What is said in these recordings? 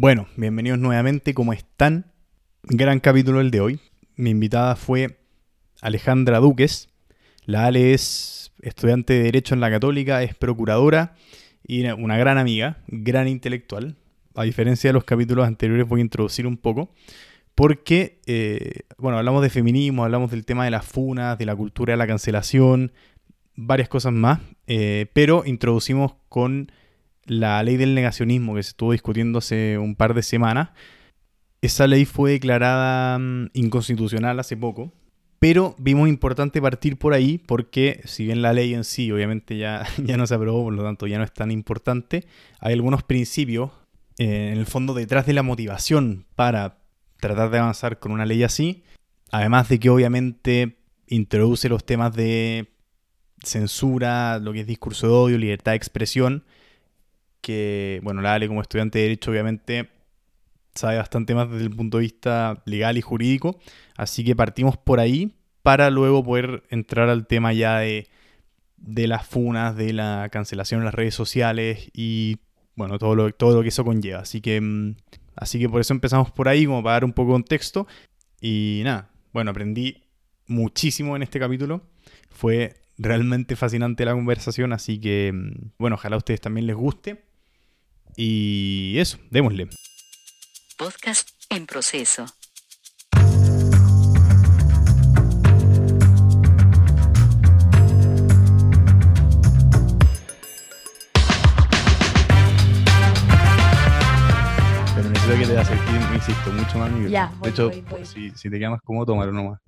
Bueno, bienvenidos nuevamente, ¿cómo están? Gran capítulo el de hoy. Mi invitada fue Alejandra Duques. La Ale es estudiante de Derecho en la Católica, es procuradora y una gran amiga, gran intelectual. A diferencia de los capítulos anteriores voy a introducir un poco porque, eh, bueno, hablamos de feminismo, hablamos del tema de las funas, de la cultura de la cancelación, varias cosas más, eh, pero introducimos con la ley del negacionismo que se estuvo discutiendo hace un par de semanas. Esa ley fue declarada mm, inconstitucional hace poco, pero vimos importante partir por ahí porque si bien la ley en sí obviamente ya, ya no se aprobó, por lo tanto ya no es tan importante, hay algunos principios eh, en el fondo detrás de la motivación para tratar de avanzar con una ley así, además de que obviamente introduce los temas de censura, lo que es discurso de odio, libertad de expresión, que, bueno, la Ale como estudiante de Derecho obviamente sabe bastante más desde el punto de vista legal y jurídico, así que partimos por ahí para luego poder entrar al tema ya de, las funas, de la cancelación en las redes sociales y, bueno, todo lo, todo lo que eso conlleva. Así que, mm, así que por eso empezamos por ahí, como para dar un poco de contexto. Y nada, bueno, aprendí muchísimo en este capítulo. Fue realmente fascinante la conversación, así que, mm, bueno, ojalá a ustedes también les guste. Y eso, démosle. Podcast en proceso. Pero necesito que te acerques, insisto, mucho más. Ya, de hecho, Si, si, te quedas más cómodo, tómalo nomás.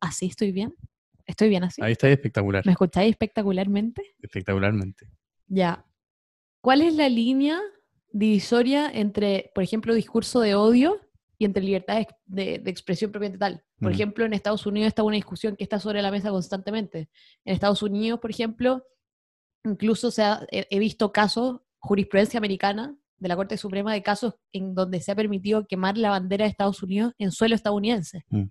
¿Así estoy bien? ¿Estoy bien así? Ahí está espectacular. ¿Me escucháis espectacularmente? Espectacularmente. Ya. ¿Cuál es la línea divisoria entre, por ejemplo, discurso de odio y entre libertad de, expresión propiamente tal. Por mm. ejemplo, en Estados Unidos está una discusión que está sobre la mesa constantemente. En Estados Unidos, por ejemplo, incluso se he visto casos, jurisprudencia americana de la Corte Suprema de casos en donde se ha permitido quemar la bandera de Estados Unidos en suelo estadounidense. Mm.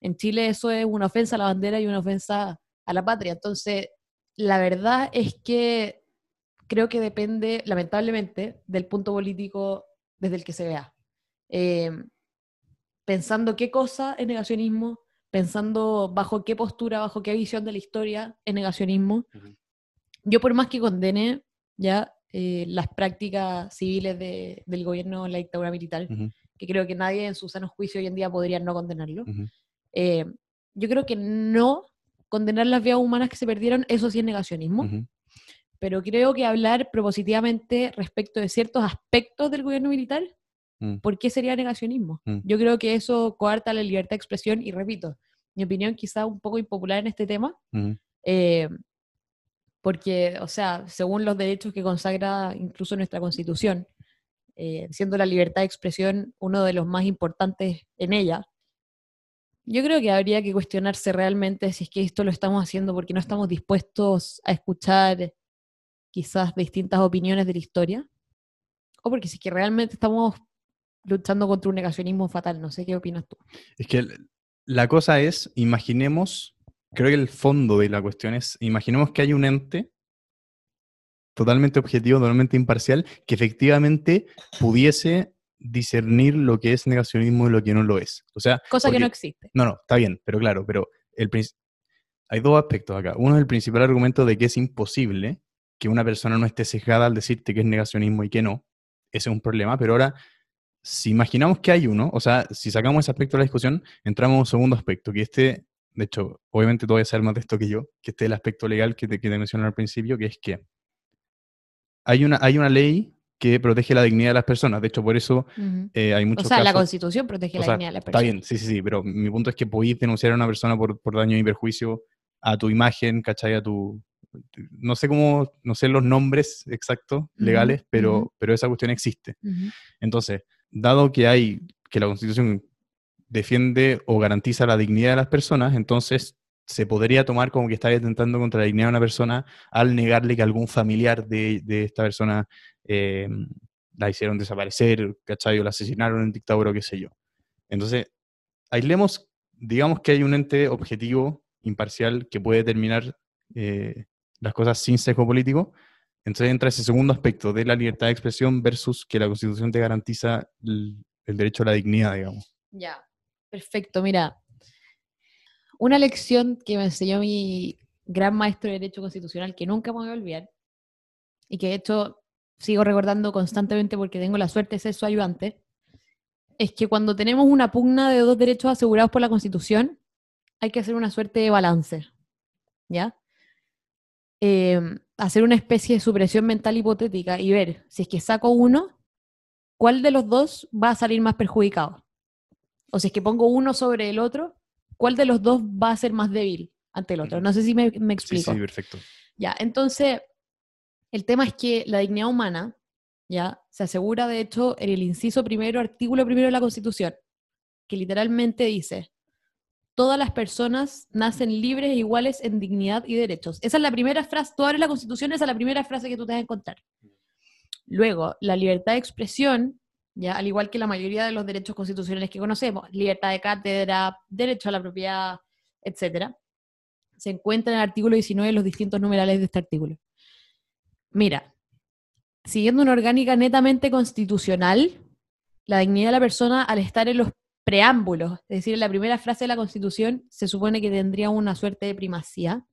En Chile eso es una ofensa a la bandera y una ofensa a la patria. Entonces, la verdad es que creo que depende, lamentablemente, del punto político desde el que se vea. Em, pensando qué cosa es negacionismo, pensando bajo qué postura, bajo qué visión de la historia es negacionismo. Yo por más que condene ya eh, las prácticas civiles del gobierno en la dictadura militar, que creo que nadie en su sano juicio hoy en día podría no condenarlo, eh, yo creo que no condenar las vías humanas que se perdieron, eso sí es negacionismo pero creo que hablar propositivamente respecto de ciertos aspectos del gobierno militar, mm. ¿por qué sería negacionismo? Mm. Yo creo que eso coarta la libertad de expresión y repito, mi opinión quizá un poco impopular en este tema, eh, porque, o sea, según los derechos que consagra incluso nuestra constitución, eh, siendo la libertad de expresión uno de los más importantes en ella, yo creo que habría que cuestionarse realmente si es que esto lo estamos haciendo porque no estamos dispuestos a escuchar quizás distintas opiniones de la historia, o porque si es que realmente estamos luchando contra un negacionismo fatal, no sé qué opinas tú. Es que la cosa es, imaginemos, creo que el fondo de la cuestión es, imaginemos que hay un ente totalmente objetivo, totalmente imparcial, que efectivamente pudiese discernir lo que es negacionismo y lo que no lo es. O sea, cosa que no existe. No, no, está bien, pero claro, pero el hay dos aspectos acá. Uno es el principal argumento de que es imposible que una persona no esté sesgada al decirte que es negacionismo y que no, ese es un problema, pero ahora, si imaginamos que hay uno, o sea, si sacamos ese aspecto de la discusión, entramos a un segundo aspecto, que este, de hecho, obviamente tú vas a saber más de esto que yo, que este es el aspecto legal que te, que te mencioné al principio, que es que hay una, hay una ley que protege la dignidad de las personas. De hecho, por eso eh, hay muchos O sea, la Constitución protege la dignidad de las personas. Está bien, sí, sí, sí, pero mi punto es que podéis denunciar a una persona por, por daño y perjuicio a tu imagen, ¿cachai? A tu, no sé cómo, no sé los nombres exactos legales, pero, pero esa cuestión existe. Entonces, dado que hay, que la Constitución defiende o garantiza la dignidad de las personas, entonces se podría tomar como que está atentando contra la dignidad de una persona al negarle que algún familiar de, esta persona eh, la hicieron desaparecer, ¿cachai? O la asesinaron en dictadura o qué sé yo. Entonces, aislemos, digamos que hay un ente objetivo, imparcial, que puede determinar eh, las cosas sin sesgo político, Entonces entra ese segundo aspecto de la libertad de expresión versus que la Constitución te garantiza el, el derecho a la dignidad, digamos. Ya, perfecto. Mira, una lección que me enseñó mi gran maestro de Derecho Constitucional que nunca me voy a olvidar y que de hecho sigo recordando constantemente porque tengo la suerte de ser su ayudante, es que cuando tenemos una pugna de dos derechos asegurados por la Constitución, hay que hacer una suerte de balance, ¿ya? Em, hacer una especie de supresión mental hipotética y ver si es que saco uno, cuál de los dos va a salir más perjudicado. O si es que pongo uno sobre el otro, cuál de los dos va a ser más débil ante el otro. No sé si me, me Sí, explico. sí, perfecto. Ya, entonces, el tema es que la dignidad humana, ya, se asegura, de hecho, en el inciso primero, artículo primero de la Constitución, que literalmente dice, todas las personas nacen libres e iguales en dignidad y derechos. Esa es la primera frase, tú abres la Constitución, esa es la primera frase que tú te vas a encontrar. Luego, la libertad de expresión, ya, al igual que la mayoría de los derechos constitucionales que conocemos, libertad de cátedra, derecho a la propiedad, etcétera, se encuentra en el artículo 19 los distintos numerales de este artículo. Mira, siguiendo una orgánica netamente constitucional, la dignidad de la persona al estar en los preámbulos, es decir, la primera frase de la Constitución, se supone que tendría una suerte de primacía.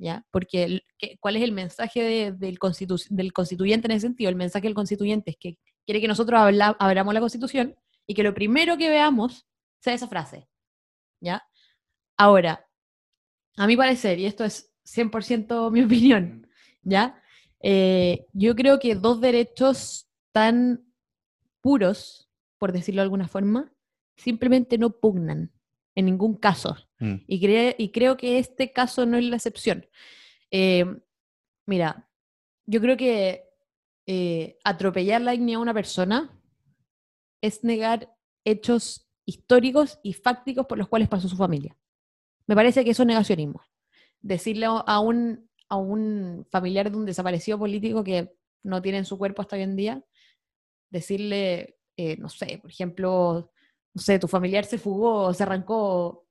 ¿ya? Porque el- ¿qué- ¿cuál es el mensaje de- del, constitu- del constituyente en ese sentido? El mensaje del constituyente es que quiere que nosotros habla- abramos la Constitución y que lo primero que veamos sea esa frase, ¿ya? Ahora, a mi parecer, y esto es 100% mi opinión, ¿ya? Eh, yo creo que dos derechos tan puros, por decirlo de alguna forma, simplemente no pugnan en ningún caso. Mm. Y, cre- y creo que este caso no es la excepción. Eh, mira, yo creo que eh, atropellar la dignidad de una persona es negar hechos históricos y fácticos por los cuales pasó su familia. Me parece que eso es negacionismo. Decirle a un, a un familiar de un desaparecido político que no tiene en su cuerpo hasta hoy en día, decirle, eh, no sé, por ejemplo, no sé, tu familiar se fugó, se arrancó.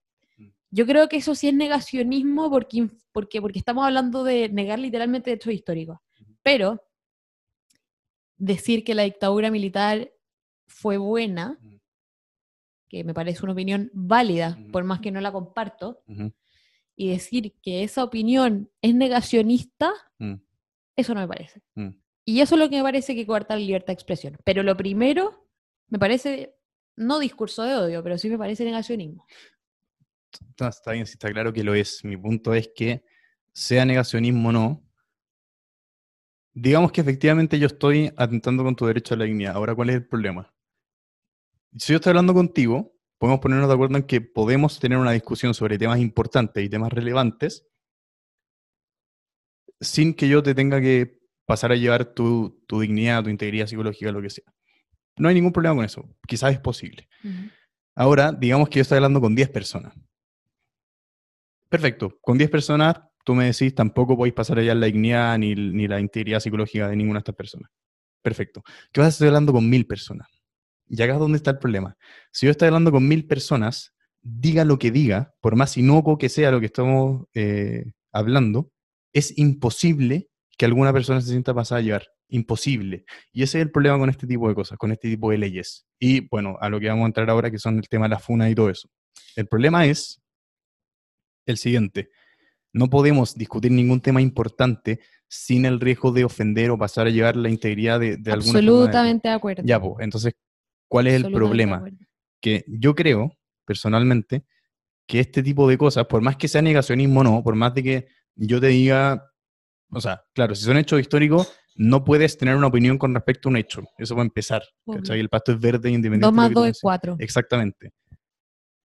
Yo creo que eso sí es negacionismo porque, porque, porque estamos hablando de negar literalmente hechos históricos. Pero decir que la dictadura militar fue buena, Ujú. que me parece una opinión válida, por más que no la comparto, y decir que esa opinión es negacionista, Mm. eso no me parece. Mm. Y eso es lo que me parece que coarta la libertad de expresión. Pero lo primero, me parece, no discurso de odio, pero sí me parece negacionismo. Está bien, sí está claro que lo es. Mi punto es que, sea negacionismo o no, digamos que efectivamente yo estoy atentando con tu derecho a la dignidad. Ahora, ¿cuál es el problema? Si yo estoy hablando contigo, podemos ponernos de acuerdo en que podemos tener una discusión sobre temas importantes y temas relevantes sin que yo te tenga que pasar a llevar tu dignidad, tu integridad psicológica, lo que sea. No hay ningún problema con eso. Quizás es posible. Ahora, digamos que yo estoy hablando con 10 personas. Perfecto. Con 10 personas, tú me decís, tampoco podéis pasar allá la dignidad ni, ni la integridad psicológica de ninguna de estas personas. Perfecto. ¿Qué vas a estar hablando con mil personas? Y acá es donde está el problema. Si yo estoy hablando con mil personas, diga lo que diga, por más inocuo que sea lo que estamos eh, hablando, es imposible que alguna persona se sienta pasada a llevar. Imposible. Y ese es el problema con este tipo de cosas, con este tipo de leyes. Y bueno, a lo que vamos a entrar ahora, que son el tema de la funa y todo eso. El problema es el siguiente. No podemos discutir ningún tema importante sin el riesgo de ofender o pasar a llevar la integridad de, de alguna forma de- Absolutamente de acuerdo. Ya, pues, entonces, ¿cuál es el Absolutamente problema? Que yo creo, personalmente, que este tipo de cosas, por más que sea negacionismo o no, por más de que yo te diga, o sea, claro, si son hechos históricos, no puedes tener una opinión con respecto a un hecho. Eso va a empezar. ¿cachai? El pasto es verde independiente Dos de lo más que tú dos me es decís. cuatro. Exactamente.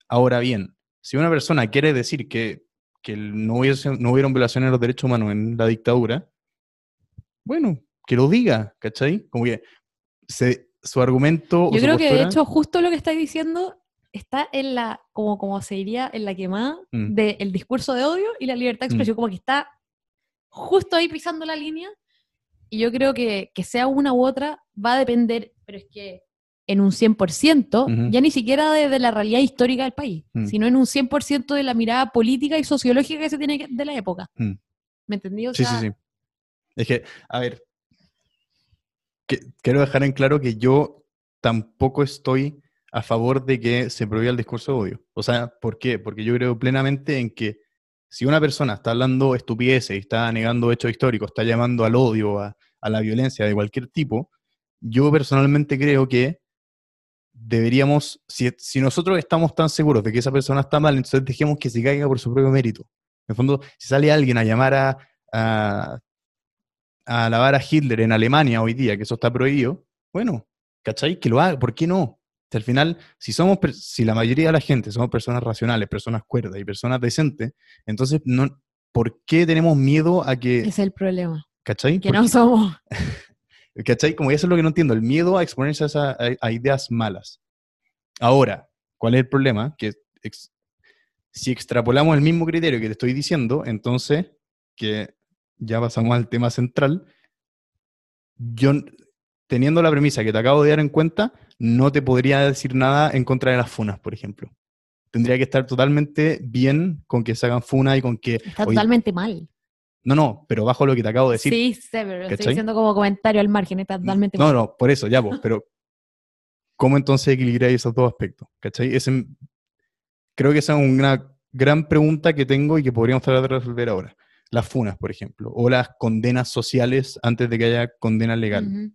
Ahora bien, si una persona quiere decir que, que no, hubiese, no hubieron violaciones de los derechos humanos en la dictadura, bueno, que lo diga, ¿cachai? Como que se- su argumento... Yo creo que de postura- hecho justo lo que estáis diciendo está en la, como, como se diría, en la quemada Mm. del discurso de odio y la libertad de expresión, como que está justo ahí pisando la línea. Y yo creo que, que sea una u otra va a depender, pero es que en un 100%, Ujú. ya ni siquiera de, de la realidad histórica del país, Mm. sino en un 100% de la mirada política y sociológica que se tiene que- de la época. Mm. ¿Me entendí? O Sí, sí, sí. Es que, a ver, que- quiero dejar en claro que yo tampoco estoy a favor de que se prohíba el discurso de odio. O sea, ¿por qué? Porque yo creo plenamente en que si una persona está hablando estupideces y está negando hechos históricos, está llamando al odio, a, la violencia de cualquier tipo, yo personalmente creo que deberíamos, si, si nosotros estamos tan seguros de que esa persona está mal, entonces dejemos que se caiga por su propio mérito. En el fondo, si sale alguien a llamar a, a, a alabar a Hitler en Alemania hoy día, que eso está prohibido, bueno, ¿cachai? Que lo haga, ¿por qué no? Si al final, si somos, si la mayoría de la gente somos personas racionales, personas cuerdas y personas decentes, entonces, no, ¿por qué tenemos miedo a que, es el problema. ¿cachai? Que ¿Por no somos. ¿Cachai? Como eso es lo que no entiendo, el miedo a exponerse a, esa- a- a ideas malas. Ahora, ¿cuál es el problema? Que ex- si extrapolamos el mismo criterio que te estoy diciendo, entonces, que ya pasamos al tema central, yo, teniendo la premisa que te acabo de dar en cuenta, no te podría decir nada en contra de las funas, por ejemplo. Tendría que estar totalmente bien con que se hagan funas y con que... Está oye, totalmente mal. no, no, pero bajo lo que te acabo de decir, Sí, sé, pero lo estoy diciendo como comentario al margen. Está totalmente No, mal. no, por eso, ya, pues, pero ¿cómo entonces equilibrar esos dos aspectos? ¿Cachai? Ese- creo que esa es una gran pregunta que tengo y que podríamos tratar de resolver ahora. Las funas, por ejemplo, o las condenas sociales antes de que haya condena legal.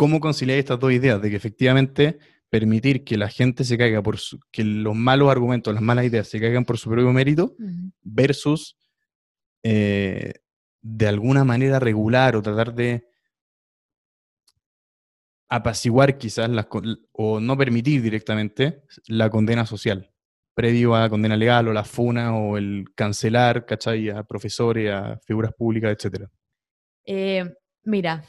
¿Cómo conciliar estas dos ideas? De que efectivamente permitir que la gente se caiga por su- que los malos argumentos, las malas ideas se caigan por su propio mérito, versus eh, de alguna manera regular o tratar de apaciguar quizás las o no permitir directamente la condena social, previo a la condena legal o la funa o el cancelar, ¿cachai? A profesores, a figuras públicas, etcétera. Eh, mira,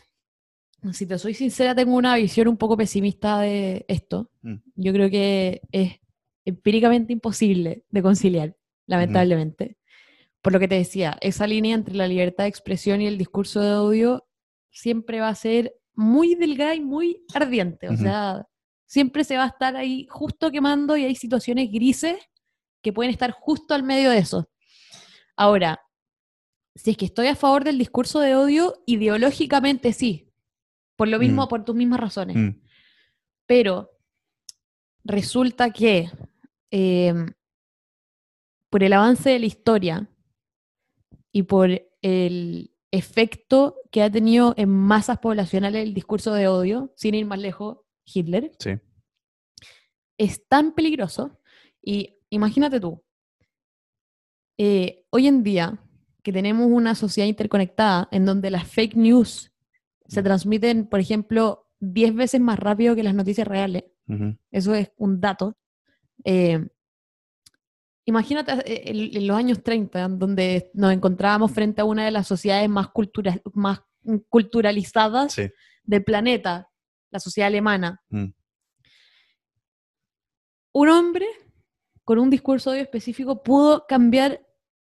si te soy sincera, tengo una visión un poco pesimista de esto. Mm. Yo creo que es empíricamente imposible de conciliar, lamentablemente. Por lo que te decía, esa línea entre la libertad de expresión y el discurso de odio siempre va a ser muy delgada y muy ardiente. O sea, siempre se va a estar ahí justo quemando y hay situaciones grises que pueden estar justo al medio de eso. Ahora, si es que estoy a favor del discurso de odio, ideológicamente sí. Por lo mismo, Mm. por tus mismas razones. Mm, Pero resulta que eh, por el avance de la historia y por el efecto que ha tenido en masas poblacionales el discurso de odio, sin ir más lejos, Hitler, sí. es tan peligroso. Y imagínate tú, eh, hoy en día que tenemos una sociedad interconectada en donde las fake news se transmiten, por ejemplo, 10 veces más rápido que las noticias reales, eso es un dato. Eh, imagínate eh, en, en los años 30, donde nos encontrábamos frente a una de las sociedades más, cultura- más culturalizadas Sí. del planeta, la sociedad alemana. mm, Un hombre con un discurso de odio específico pudo cambiar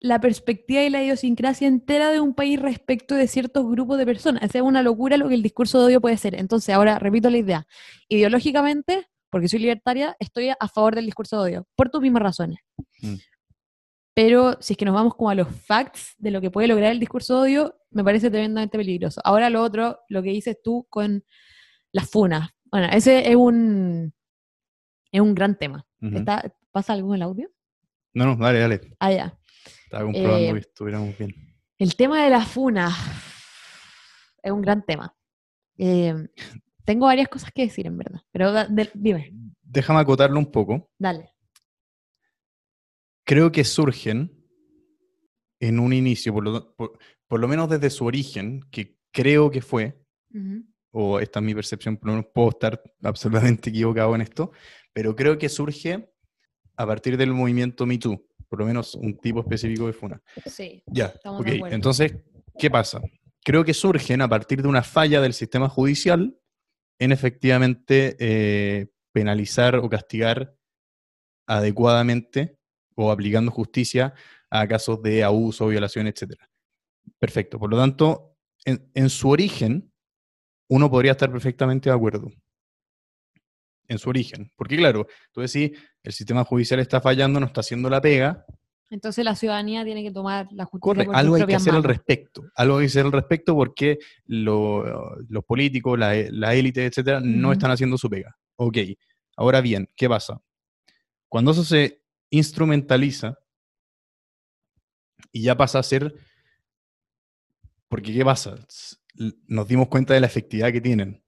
la perspectiva y la idiosincrasia entera de un país respecto de ciertos grupos de personas. Es una locura lo que el discurso de odio puede ser. Entonces, ahora repito la idea. Ideológicamente, porque soy libertaria, estoy a favor del discurso de odio, por tus mismas razones. Mm. Pero si es que nos vamos como a los facts de lo que puede lograr el discurso de odio, me parece tremendamente peligroso. Ahora lo otro, lo que dices tú con las funas. Bueno, ese es un, es un gran tema. ujú. ¿Está- ¿Pasa algo en el audio? No, no, dale, dale. Ah, ya. Estaba comprobando Eh, que estuviéramos bien. El tema de la funa es un gran tema. Eh, tengo varias cosas que decir, en verdad. Pero da- de- dime, Déjame acotarlo un poco. dale. creo que surgen en un inicio, por lo, por- por lo menos desde su origen, que creo que fue, o esta es mi percepción, por lo menos puedo estar absolutamente equivocado en esto, pero creo que surge a partir del movimiento Me Too, por lo menos un tipo específico de Funa. Sí. Ya, Estamos ok. de acuerdo. Entonces, ¿qué pasa? Creo que surgen a partir de una falla del sistema judicial en efectivamente eh, penalizar o castigar adecuadamente o aplicando justicia a casos de abuso, violación, etc. Perfecto. Por lo tanto, en, en su origen, uno podría estar perfectamente de acuerdo. En su origen. Porque claro, tú decís, el sistema judicial está fallando, no está haciendo la pega, Entonces la ciudadanía tiene que tomar la justicia Corre, por sus algo hay que hacer al respecto. Algo hay que hacer al respecto porque lo- los políticos, la, la élite, etcétera, no están haciendo su pega. Ok. Ahora bien, ¿qué pasa? Cuando eso se instrumentaliza y ya pasa a ser. Porque, ¿qué pasa? Nos dimos cuenta de la efectividad que tienen.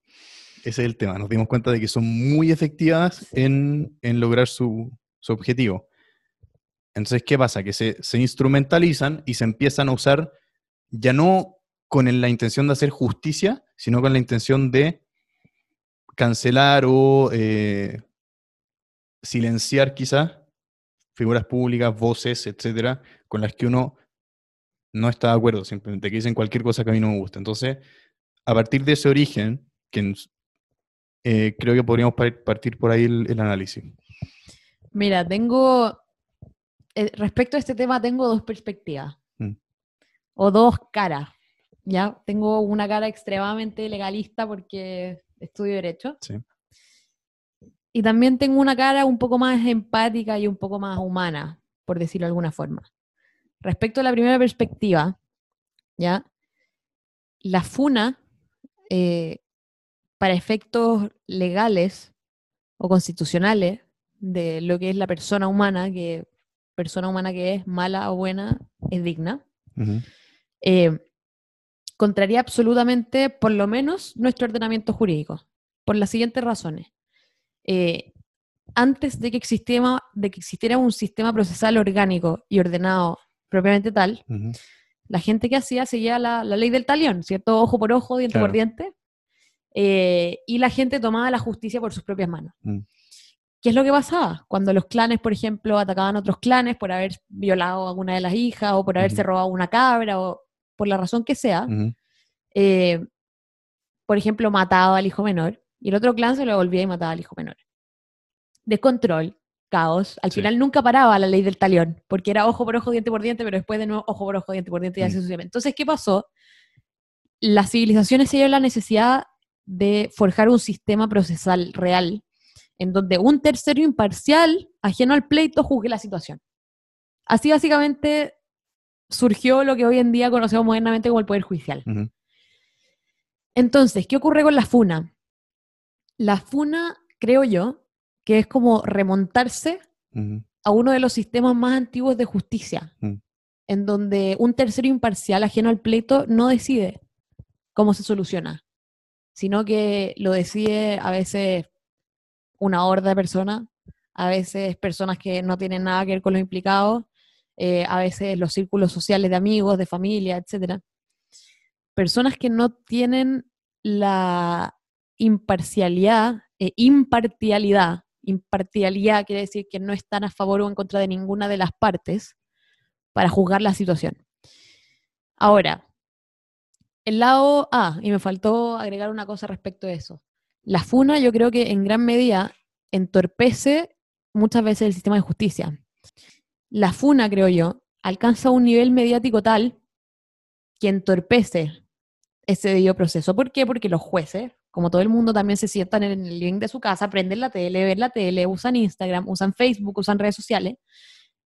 Ese es el tema. Nos dimos cuenta de que son muy efectivas en, en lograr su, su objetivo. Entonces, ¿qué pasa? Que se, se instrumentalizan y se empiezan a usar ya no con la intención de hacer justicia, sino con la intención de cancelar o eh, silenciar quizás figuras públicas, voces, etcétera, con las que uno no está de acuerdo, simplemente que dicen cualquier cosa que a mí no me gusta. Entonces, a partir de ese origen, que en- eh, creo que podríamos par- partir por ahí el- el análisis. Mira, tengo, eh, respecto a este tema, tengo dos perspectivas. Mm. O dos caras. ¿Ya? Tengo una cara extremadamente legalista porque estudio Derecho. Sí. Y también tengo una cara un poco más empática y un poco más humana, por decirlo de alguna forma. Respecto a la primera perspectiva, ¿ya? La FUNA, eh, para efectos legales o constitucionales de lo que es la persona humana, que persona humana que es mala o buena, es digna, Ujú. eh, contraría absolutamente, por lo menos, nuestro ordenamiento jurídico, por las siguientes razones. Eh, antes de que, existiera, de que existiera un sistema procesal orgánico y ordenado propiamente tal, Ujú. la gente que hacía seguía la, la ley del talión, ¿cierto? Ojo por ojo, diente por Claro. diente. Eh, y la gente tomaba la justicia por sus propias manos. Mm. ¿Qué es lo que pasaba? Cuando los clanes, por ejemplo, atacaban a otros clanes por haber violado a alguna de las hijas o por haberse robado una cabra o por la razón que sea, eh, por ejemplo, mataba al hijo menor y el otro clan se lo devolvía y mataba al hijo menor. Descontrol, caos. Al Sí. final nunca paraba la ley del talión, porque era ojo por ojo, diente por diente, pero después de nuevo ojo por ojo, diente por diente y así Mm. sucesivamente. Entonces, ¿qué pasó? Las civilizaciones se dieron la necesidad de forjar un sistema procesal real en donde un tercero imparcial, ajeno al pleito, juzgue la situación. Así básicamente surgió lo que hoy en día conocemos modernamente como el Poder Judicial. Entonces, ¿qué ocurre con la FUNA? La FUNA, creo yo, que es como remontarse a uno de los sistemas más antiguos de justicia, Mm. en donde un tercero imparcial ajeno al pleito no decide cómo se soluciona, sino que lo decide a veces una horda de personas, a veces personas que no tienen nada que ver con los implicados, eh, a veces los círculos sociales de amigos, de familia, etc. Personas que no tienen la imparcialidad, eh, impartialidad, impartialidad quiere decir que no están a favor o en contra de ninguna de las partes para juzgar la situación. Ahora, el lado A, y me faltó agregar una cosa respecto a eso. La FUNA yo creo que en gran medida entorpece muchas veces el sistema de justicia. La FUNA, creo yo, alcanza un nivel mediático tal que entorpece ese debido proceso. ¿Por qué? Porque los jueces, como todo el mundo, también se sientan en el living de su casa, prenden la tele, ven la tele, usan Instagram, usan Facebook, usan redes sociales.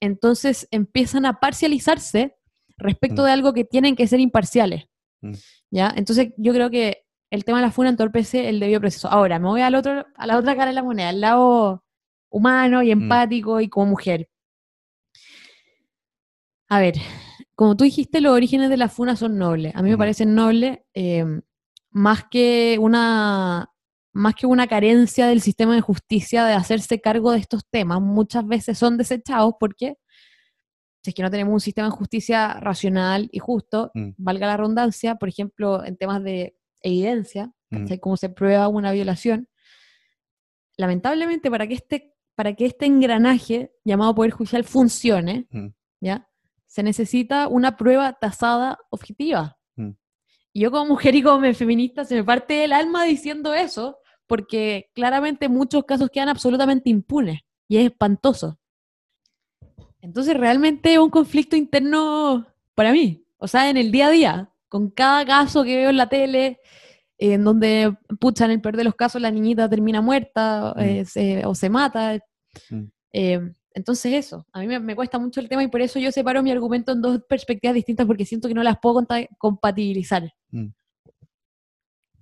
Entonces empiezan a parcializarse respecto Mm. de algo que tienen que ser imparciales. Mm. ¿Ya? Entonces yo creo que el tema de la FUNA entorpece el debido proceso. Ahora, me voy al otro, a la otra cara de la moneda, al lado humano y empático y como mujer. A ver, como tú dijiste, los orígenes de la FUNA son nobles. A mí me Ujú. parecen nobles eh, más que una más que una carencia del sistema de justicia de hacerse cargo de estos temas. Muchas veces son desechados porque si es que no tenemos un sistema de justicia racional y justo, Mm. valga la redundancia, por ejemplo, en temas de evidencia, Mm. cómo se prueba una violación, lamentablemente para que este, para que este engranaje llamado Poder Judicial funcione, Mm. ¿ya? se necesita una prueba tasada objetiva. Mm. Y yo como mujer y como feminista se me parte el alma diciendo eso, porque claramente muchos casos quedan absolutamente impunes y es espantoso. Entonces realmente es un conflicto interno para mí, o sea, en el día a día, con cada caso que veo en la tele, en donde, pucha, en el peor de los casos la niñita termina muerta Mm. eh, se- o se mata. Mm. eh, Entonces eso, a mí me, me cuesta mucho el tema y por eso yo separo mi argumento en dos perspectivas distintas porque siento que no las puedo compatibilizar. Mm.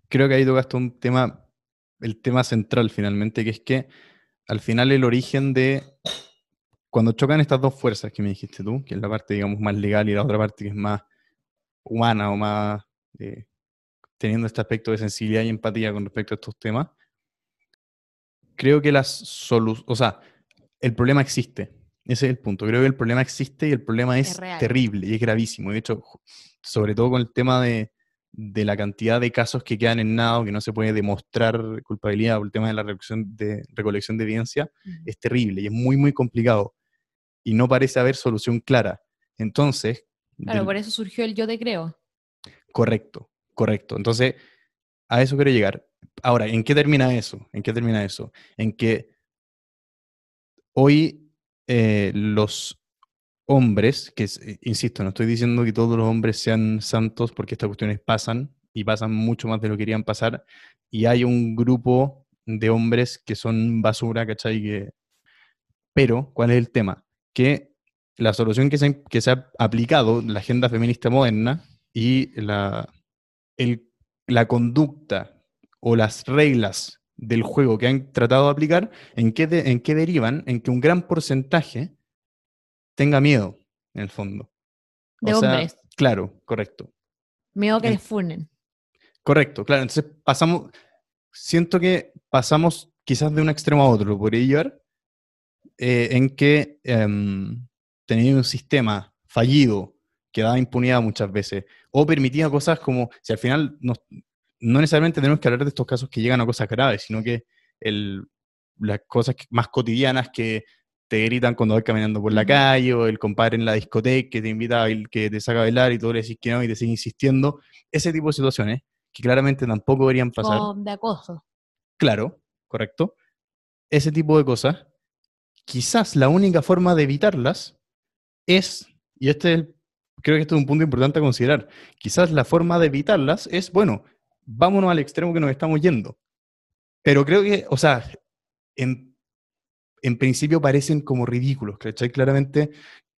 Creo que ahí tocaste un tema, el tema central finalmente, que es que al final el origen de cuando chocan estas dos fuerzas que me dijiste tú, que es la parte, digamos, más legal y la otra parte que es más humana o más eh, teniendo este aspecto de sensibilidad y empatía con respecto a estos temas, creo que las soluciones, o sea, el problema existe. Ese es el punto. Creo que el problema existe y el problema es, terrible y es gravísimo. De hecho, sobre todo con el tema de, de la cantidad de casos que quedan en nada o que no se puede demostrar culpabilidad por el tema de la recolección de, recolección de evidencia, es terrible y es muy, muy complicado. Y no parece haber solución clara. Entonces, Claro, del- por eso surgió el yo te creo. Correcto, correcto. Entonces, a eso quiero llegar. Ahora, ¿en qué termina eso? ¿En qué termina eso? En que hoy eh, los hombres, que eh, insisto, no estoy diciendo que todos los hombres sean santos porque estas cuestiones pasan y pasan mucho más de lo que querían pasar, y hay un grupo de hombres que son basura, ¿cachai? Que... Pero, ¿cuál es el tema? Que la solución que se, ha- que se ha aplicado, la agenda feminista moderna, y la, el- la conducta o las reglas del juego que han tratado de aplicar, ¿en qué, de- en qué derivan? En que un gran porcentaje tenga miedo, en el fondo. De O sea, hombres. Claro, correcto. Miedo que les funen. Correcto, claro. Entonces pasamos, siento que pasamos quizás de un extremo a otro, lo podría llevar, eh, en que em, tenía un sistema fallido que daba impunidad muchas veces, o permitía cosas como, si al final no, no necesariamente tenemos que hablar de estos casos que llegan a cosas graves, sino que el, las cosas más cotidianas que te gritan cuando vas caminando por la calle, o el compadre en la discoteca que te invita a que te saca a bailar y tú le decís que no y te sigue insistiendo, ese tipo de situaciones que claramente tampoco deberían pasar. De acoso. Claro, correcto. Ese tipo de cosas, quizás la única forma de evitarlas es, y este es creo que este es un punto importante a considerar, quizás la forma de evitarlas es, bueno, vámonos al extremo que nos estamos yendo. Pero creo que, o sea, en, en principio parecen como ridículos, ¿cachai? Claramente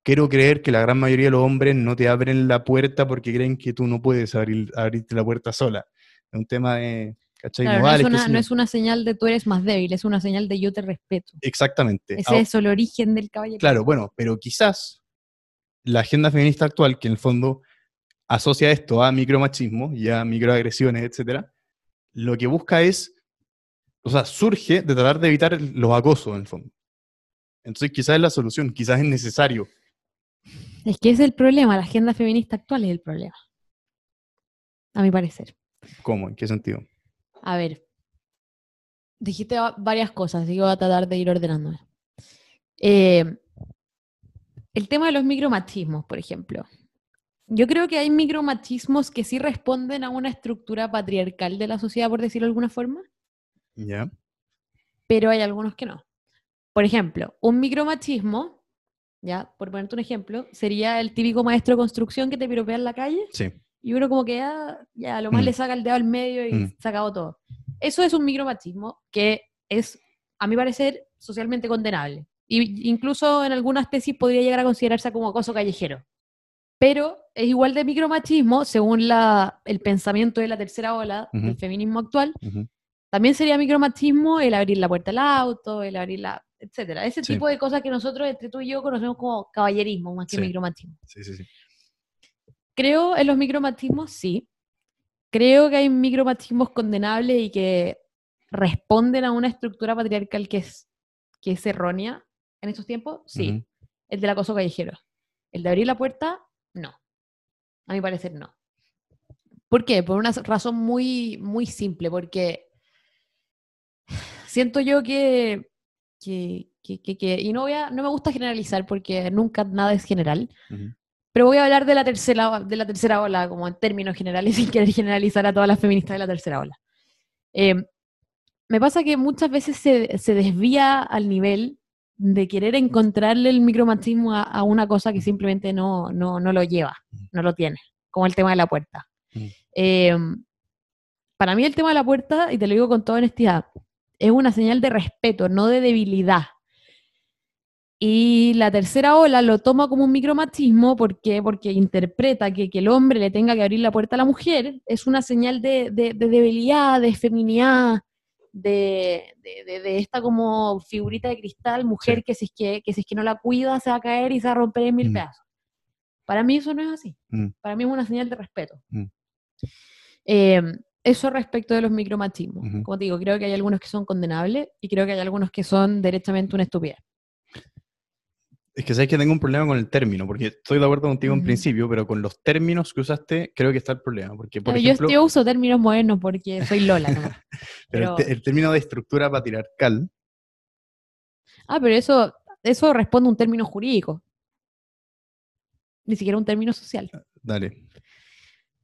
quiero creer que la gran mayoría de los hombres no te abren la puerta porque creen que tú no puedes abrir, abrirte la puerta sola. Es un tema de, ¿cachai? Claro, no, es una, sé no yo. es una señal de tú eres más débil, es una señal de yo te respeto. Exactamente. Ese Ah, es el origen del caballero. Claro, bueno, pero quizás la agenda feminista actual, que en el fondo asocia esto a micromachismo y a microagresiones, etcétera, lo que busca es, o sea, surge de tratar de evitar los acosos en el fondo. Entonces quizás es la solución, quizás es necesario. Es que es el problema, la agenda feminista actual es el problema. A mi parecer. ¿Cómo? ¿En qué sentido? A ver, dijiste va- varias cosas, así que voy a tratar de ir ordenándome. Eh, el tema de los micromachismos, por ejemplo. Yo creo que hay micromachismos que sí responden a una estructura patriarcal de la sociedad, por decirlo de alguna forma, ¿Ya? pero hay algunos que no. Por ejemplo, un micromachismo, ya, por ponerte un ejemplo, sería el típico maestro de construcción que te piropea en la calle Sí. Y uno como que ya, ya a lo más Mm. le saca el dedo al medio y Mm. se acabó todo. Eso es un micromachismo que es, a mi parecer, socialmente condenable. Y incluso en algunas tesis podría llegar a considerarse como acoso callejero. Pero es igual de micromachismo, según la, el pensamiento de la tercera ola del feminismo actual, también sería micromachismo el abrir la puerta al auto, el abrir la, etcétera. Ese Sí. tipo de cosas que nosotros entre tú y yo conocemos como caballerismo más que Sí. micromachismo. Sí, sí, sí. Creo en los micromachismos, sí. Creo que hay micromachismos condenables y que responden a una estructura patriarcal que es, que es errónea en estos tiempos, sí. Ujú. El del acoso callejero. El de abrir la puerta, no. A mi parecer, no. ¿Por qué? Por una razón muy, muy simple, porque siento yo que, que, que- que- y no, voy a, no me gusta generalizar porque nunca nada es general. Pero voy a hablar de la tercera, de la tercera ola, como en términos generales, sin querer generalizar a todas las feministas de la tercera ola. Eh, me pasa que muchas veces se, se desvía al nivel de querer encontrarle el micromachismo a, a una cosa que simplemente no, no, no lo lleva, no lo tiene, como el tema de la puerta. Mm. Eh, para mí el tema de la puerta, y te lo digo con toda honestidad, es una señal de respeto, no de debilidad. Y la tercera ola lo toma como un micromachismo ¿por qué? porque interpreta que que el hombre le tenga que abrir la puerta a la mujer es una señal de, de- de debilidad, de feminidad, de, de- esta como figurita de cristal, mujer Sí. que, si es que, que si es que no la cuida se va a caer y se va a romper en mil Mm. pedazos. Para mí eso no es así. Mm. Para mí es una señal de respeto. Mm. Eh, eso respecto de los micromachismos. Como te digo, creo que hay algunos que son condenables y creo que hay algunos que son derechamente una estupidez. Es que sabes que tengo un problema con el término, porque estoy de acuerdo contigo en Ujú. principio, pero con los términos que usaste creo que está el problema. Porque, por Pero ejemplo, yo, yo uso términos modernos porque soy Lola. nomás. pero el, pero- te- el término de estructura patriarcal, Ah, pero eso, eso responde a un término jurídico. Ni siquiera un término social. dale.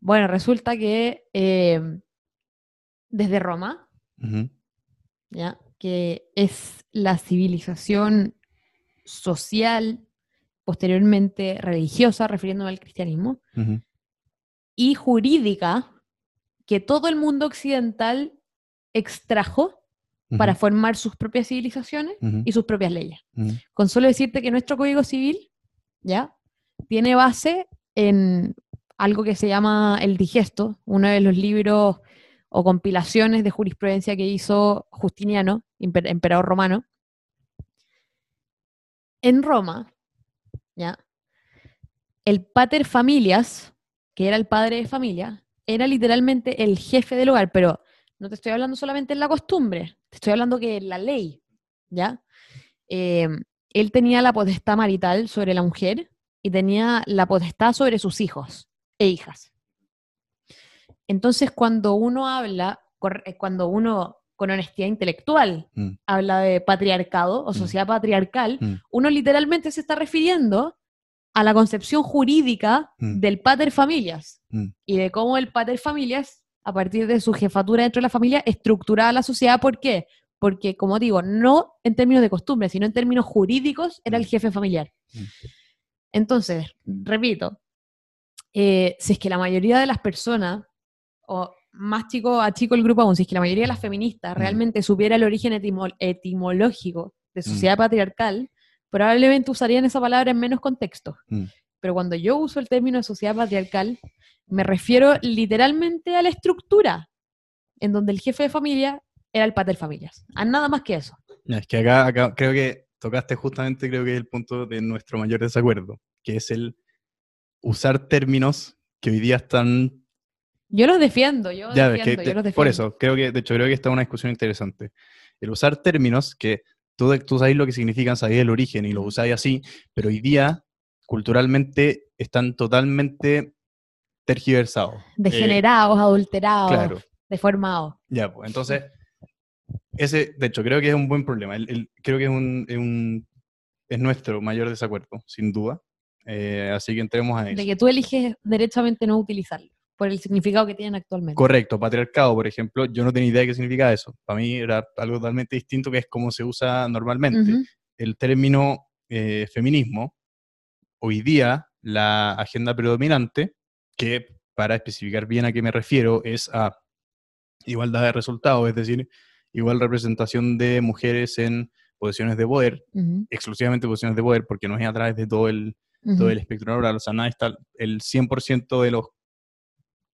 Bueno, resulta que eh, desde Roma, ¿ya? que es la civilización social, posteriormente religiosa, refiriéndome al cristianismo, y jurídica que todo el mundo occidental extrajo para formar sus propias civilizaciones y sus propias leyes. Con solo decirte que nuestro Código Civil, ¿ya? Tiene base en algo que se llama El Digesto, uno de los libros o compilaciones de jurisprudencia que hizo Justiniano, emperador romano. En Roma, ¿ya? El pater familias, que era el padre de familia, era literalmente el jefe del hogar, pero no te estoy hablando solamente en la costumbre, te estoy hablando que en la ley, ¿ya? Eh, él tenía la potestad marital sobre la mujer y tenía la potestad sobre sus hijos e hijas. Entonces, cuando uno habla, eh, cuando uno con honestidad intelectual Mm. habla de patriarcado o Mm. sociedad patriarcal, Mm. uno literalmente se está refiriendo a la concepción jurídica del pater familias y de cómo el pater familias, a partir de su jefatura dentro de la familia, estructuraba la sociedad. ¿Por qué? Porque, como digo, no en términos de costumbre, sino en términos jurídicos, era el jefe familiar. Entonces, repito, eh, si es que la mayoría de las personas, o más chico a chico el grupo aún, si es que la mayoría de las feministas Mm. realmente supiera el origen etimo- etimológico de Mm. sociedad patriarcal, probablemente usarían esa palabra en menos contexto. Mm. Pero cuando yo uso el término de sociedad patriarcal, me refiero literalmente a la estructura, en donde el jefe de familia era el pater familias. A nada más que eso. Es que acá, acá creo que tocaste justamente, creo que es el punto de nuestro mayor desacuerdo, que es el usar términos que hoy día están Yo los defiendo, yo Ya defiendo, que yo los defiendo. por eso, creo que, de hecho, creo que esta es una discusión interesante. El usar términos que tú, tú sabes lo que significan, sabes el origen y lo usáis así, pero hoy día, culturalmente, están totalmente tergiversados. Eh, Degenerados, adulterados, claro, deformados. ya, pues. Entonces, ese, de hecho, creo que es un buen problema. El- el- creo que es, un, es, un- es nuestro mayor desacuerdo, sin duda. Eh, así que entremos a eso. De que tú eliges derechamente no utilizarlo, por el significado que tienen actualmente. Correcto, patriarcado, por ejemplo, yo no tenía idea de qué significaba eso. Para mí era algo totalmente distinto que es como se usa normalmente. Ujú. El término eh, feminismo, hoy día la agenda predominante, que para especificar bien a qué me refiero, es a igualdad de resultados, es decir, igual representación de mujeres en posiciones de poder, Ujú, exclusivamente posiciones de poder, porque no es a través de todo el, ujú. todo el espectro laboral. O sea, nada está, el 100% de los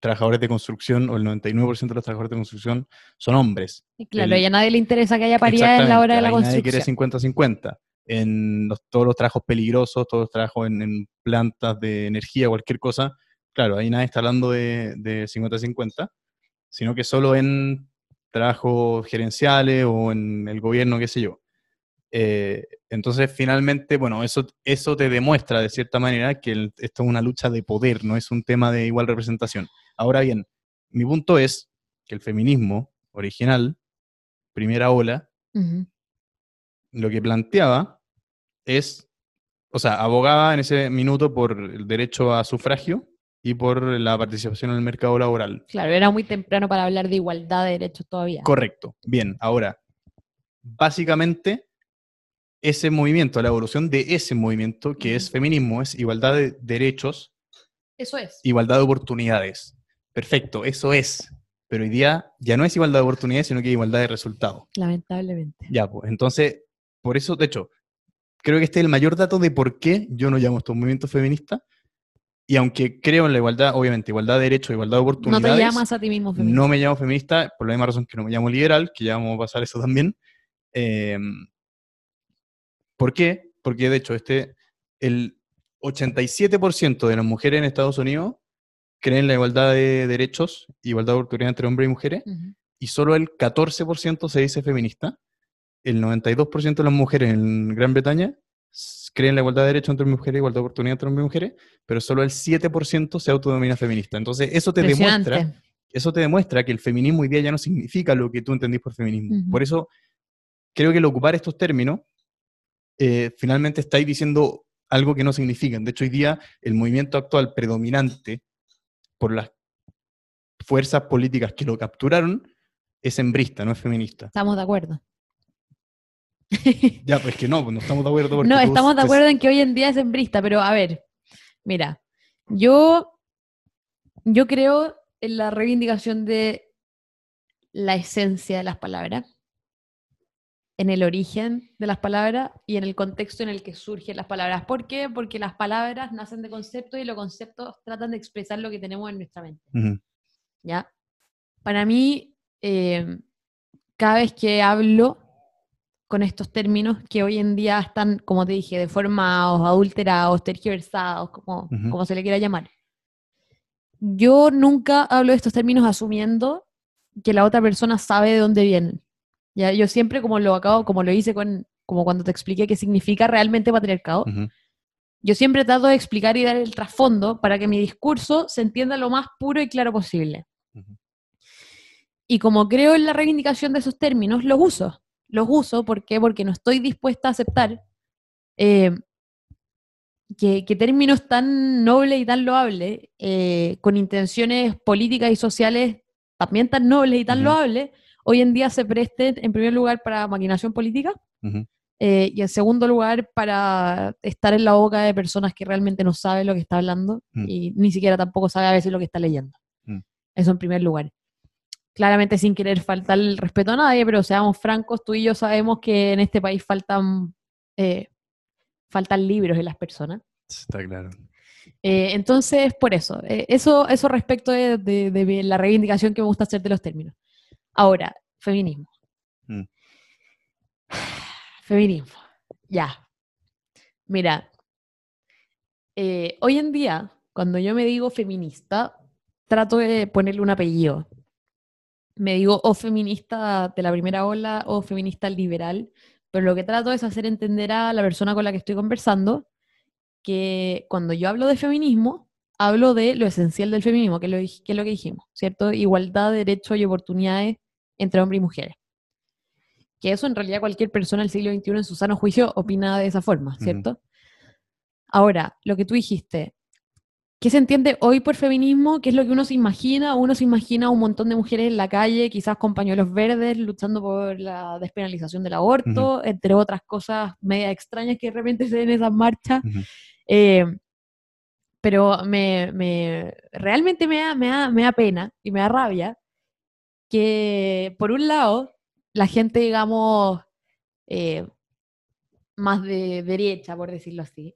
trabajadores de construcción o el 99% de los trabajadores de construcción son hombres. Y claro, el- y a nadie le interesa que haya paridad en la hora de la ahí Nadie construcción. quiere 50-50. En los- todos los trabajos peligrosos, todos los trabajos en, en plantas de energía, cualquier cosa, claro, ahí nadie está hablando de, de 50-50, sino que solo en trabajos gerenciales o en el gobierno, qué sé yo. Eh, entonces, finalmente, bueno, eso, eso te demuestra de cierta manera que el- esto es una lucha de poder, no es un tema de igual representación. Ahora bien, mi punto es que el feminismo original, primera ola, lo que planteaba es, o sea, abogaba en ese minuto por el derecho a sufragio y por la participación en el mercado laboral. Claro, era muy temprano para hablar de igualdad de derechos todavía. Correcto. Bien, ahora, básicamente, ese movimiento, la evolución de ese movimiento, que es feminismo, es igualdad de derechos, Eso es. igualdad de oportunidades. Perfecto, eso es. Pero hoy día ya no es igualdad de oportunidades, sino que igualdad de resultados. Lamentablemente. Ya, pues entonces, por eso, de hecho, creo que este es el mayor dato de por qué yo no llamo estos movimientos feministas. Y aunque creo en la igualdad, obviamente, igualdad de derechos, igualdad de No oportunidades. te llamas a ti mismo feminista. No me llamo feminista, por la misma razón que no me llamo liberal, que ya vamos a pasar eso también. Eh, ¿Por qué? Porque de hecho, este, el 87% de las mujeres en Estados Unidos creen en la igualdad de derechos, igualdad de oportunidades entre hombres y mujeres, y solo el 14% se dice feminista. El 92% de las mujeres en Gran Bretaña creen en la igualdad de derechos entre mujeres, igualdad de oportunidades entre hombres y mujeres, pero solo el 7% se autodenomina feminista. Entonces, eso te demuestra eso te demuestra que el feminismo hoy día ya no significa lo que tú entendís por feminismo. Por eso creo que el ocupar estos términos, eh, finalmente estáis diciendo algo que no significan. De hecho, hoy día el movimiento actual predominante por las fuerzas políticas que lo capturaron es hembrista, no es feminista. Estamos de acuerdo. Ya, pues que no, pues no estamos de acuerdo. No, estamos de acuerdo en que hoy en día es hembrista, pero a ver, mira, yo, yo creo en la reivindicación de la esencia de las palabras, en el origen de las palabras y en el contexto en el que surgen las palabras. ¿Por qué? Porque las palabras nacen de conceptos y los conceptos tratan de expresar lo que tenemos en nuestra mente. Ujú, ¿ya? Para mí, eh, cada vez que hablo con estos términos que hoy en día están, como te dije, deformados, adulterados, tergiversados, como, Ujú. como se le quiera llamar, yo nunca hablo de estos términos asumiendo que la otra persona sabe de dónde vienen. ¿Ya? Yo siempre, como lo acabo, como lo hice con, como cuando te expliqué qué significa realmente patriarcado, yo siempre trato de explicar y dar el trasfondo para que mi discurso se entienda lo más puro y claro posible. Y como creo en la reivindicación de esos términos, los uso. Los uso ¿por qué? porque no estoy dispuesta a aceptar eh, que, que términos tan nobles y tan loables, eh, con intenciones políticas y sociales también tan nobles y tan loables, hoy en día se presten, en primer lugar, para maquinación política eh, y en segundo lugar, para estar en la boca de personas que realmente no saben lo que está hablando Mm. y ni siquiera tampoco sabe a veces lo que está leyendo. Mm. Eso en primer lugar. Claramente sin querer faltar el respeto a nadie, pero seamos francos, tú y yo sabemos que en este país faltan, eh, faltan libros en las personas. Está claro. Eh, entonces, por eso, eh, eso, eso respecto de, de- de la reivindicación que me gusta hacer de los términos. Ahora, feminismo. Mm. Feminismo, ya. Mira, eh, hoy en día, cuando yo me digo feminista, trato de ponerle un apellido. Me digo o feminista de la primera ola o feminista liberal, pero lo que trato es hacer entender a la persona con la que estoy conversando que cuando yo hablo de feminismo, hablo de lo esencial del feminismo, que lo, que es lo que dijimos, ¿cierto? Igualdad, derechos y oportunidades entre hombres y mujeres. Que eso en realidad cualquier persona del siglo XXI en su sano juicio opina de esa forma, ¿cierto? Ahora, lo que tú dijiste, ¿qué se entiende hoy por feminismo? ¿Qué es lo que uno se imagina? Uno se imagina un montón de mujeres en la calle, quizás con pañuelos verdes, luchando por la despenalización del aborto, entre otras cosas media extrañas que de repente se ven en esas marchas. Eh, pero me, me- realmente me da, me, da, me da pena y me da rabia que, por un lado, la gente, digamos, eh, más de derecha, por decirlo así,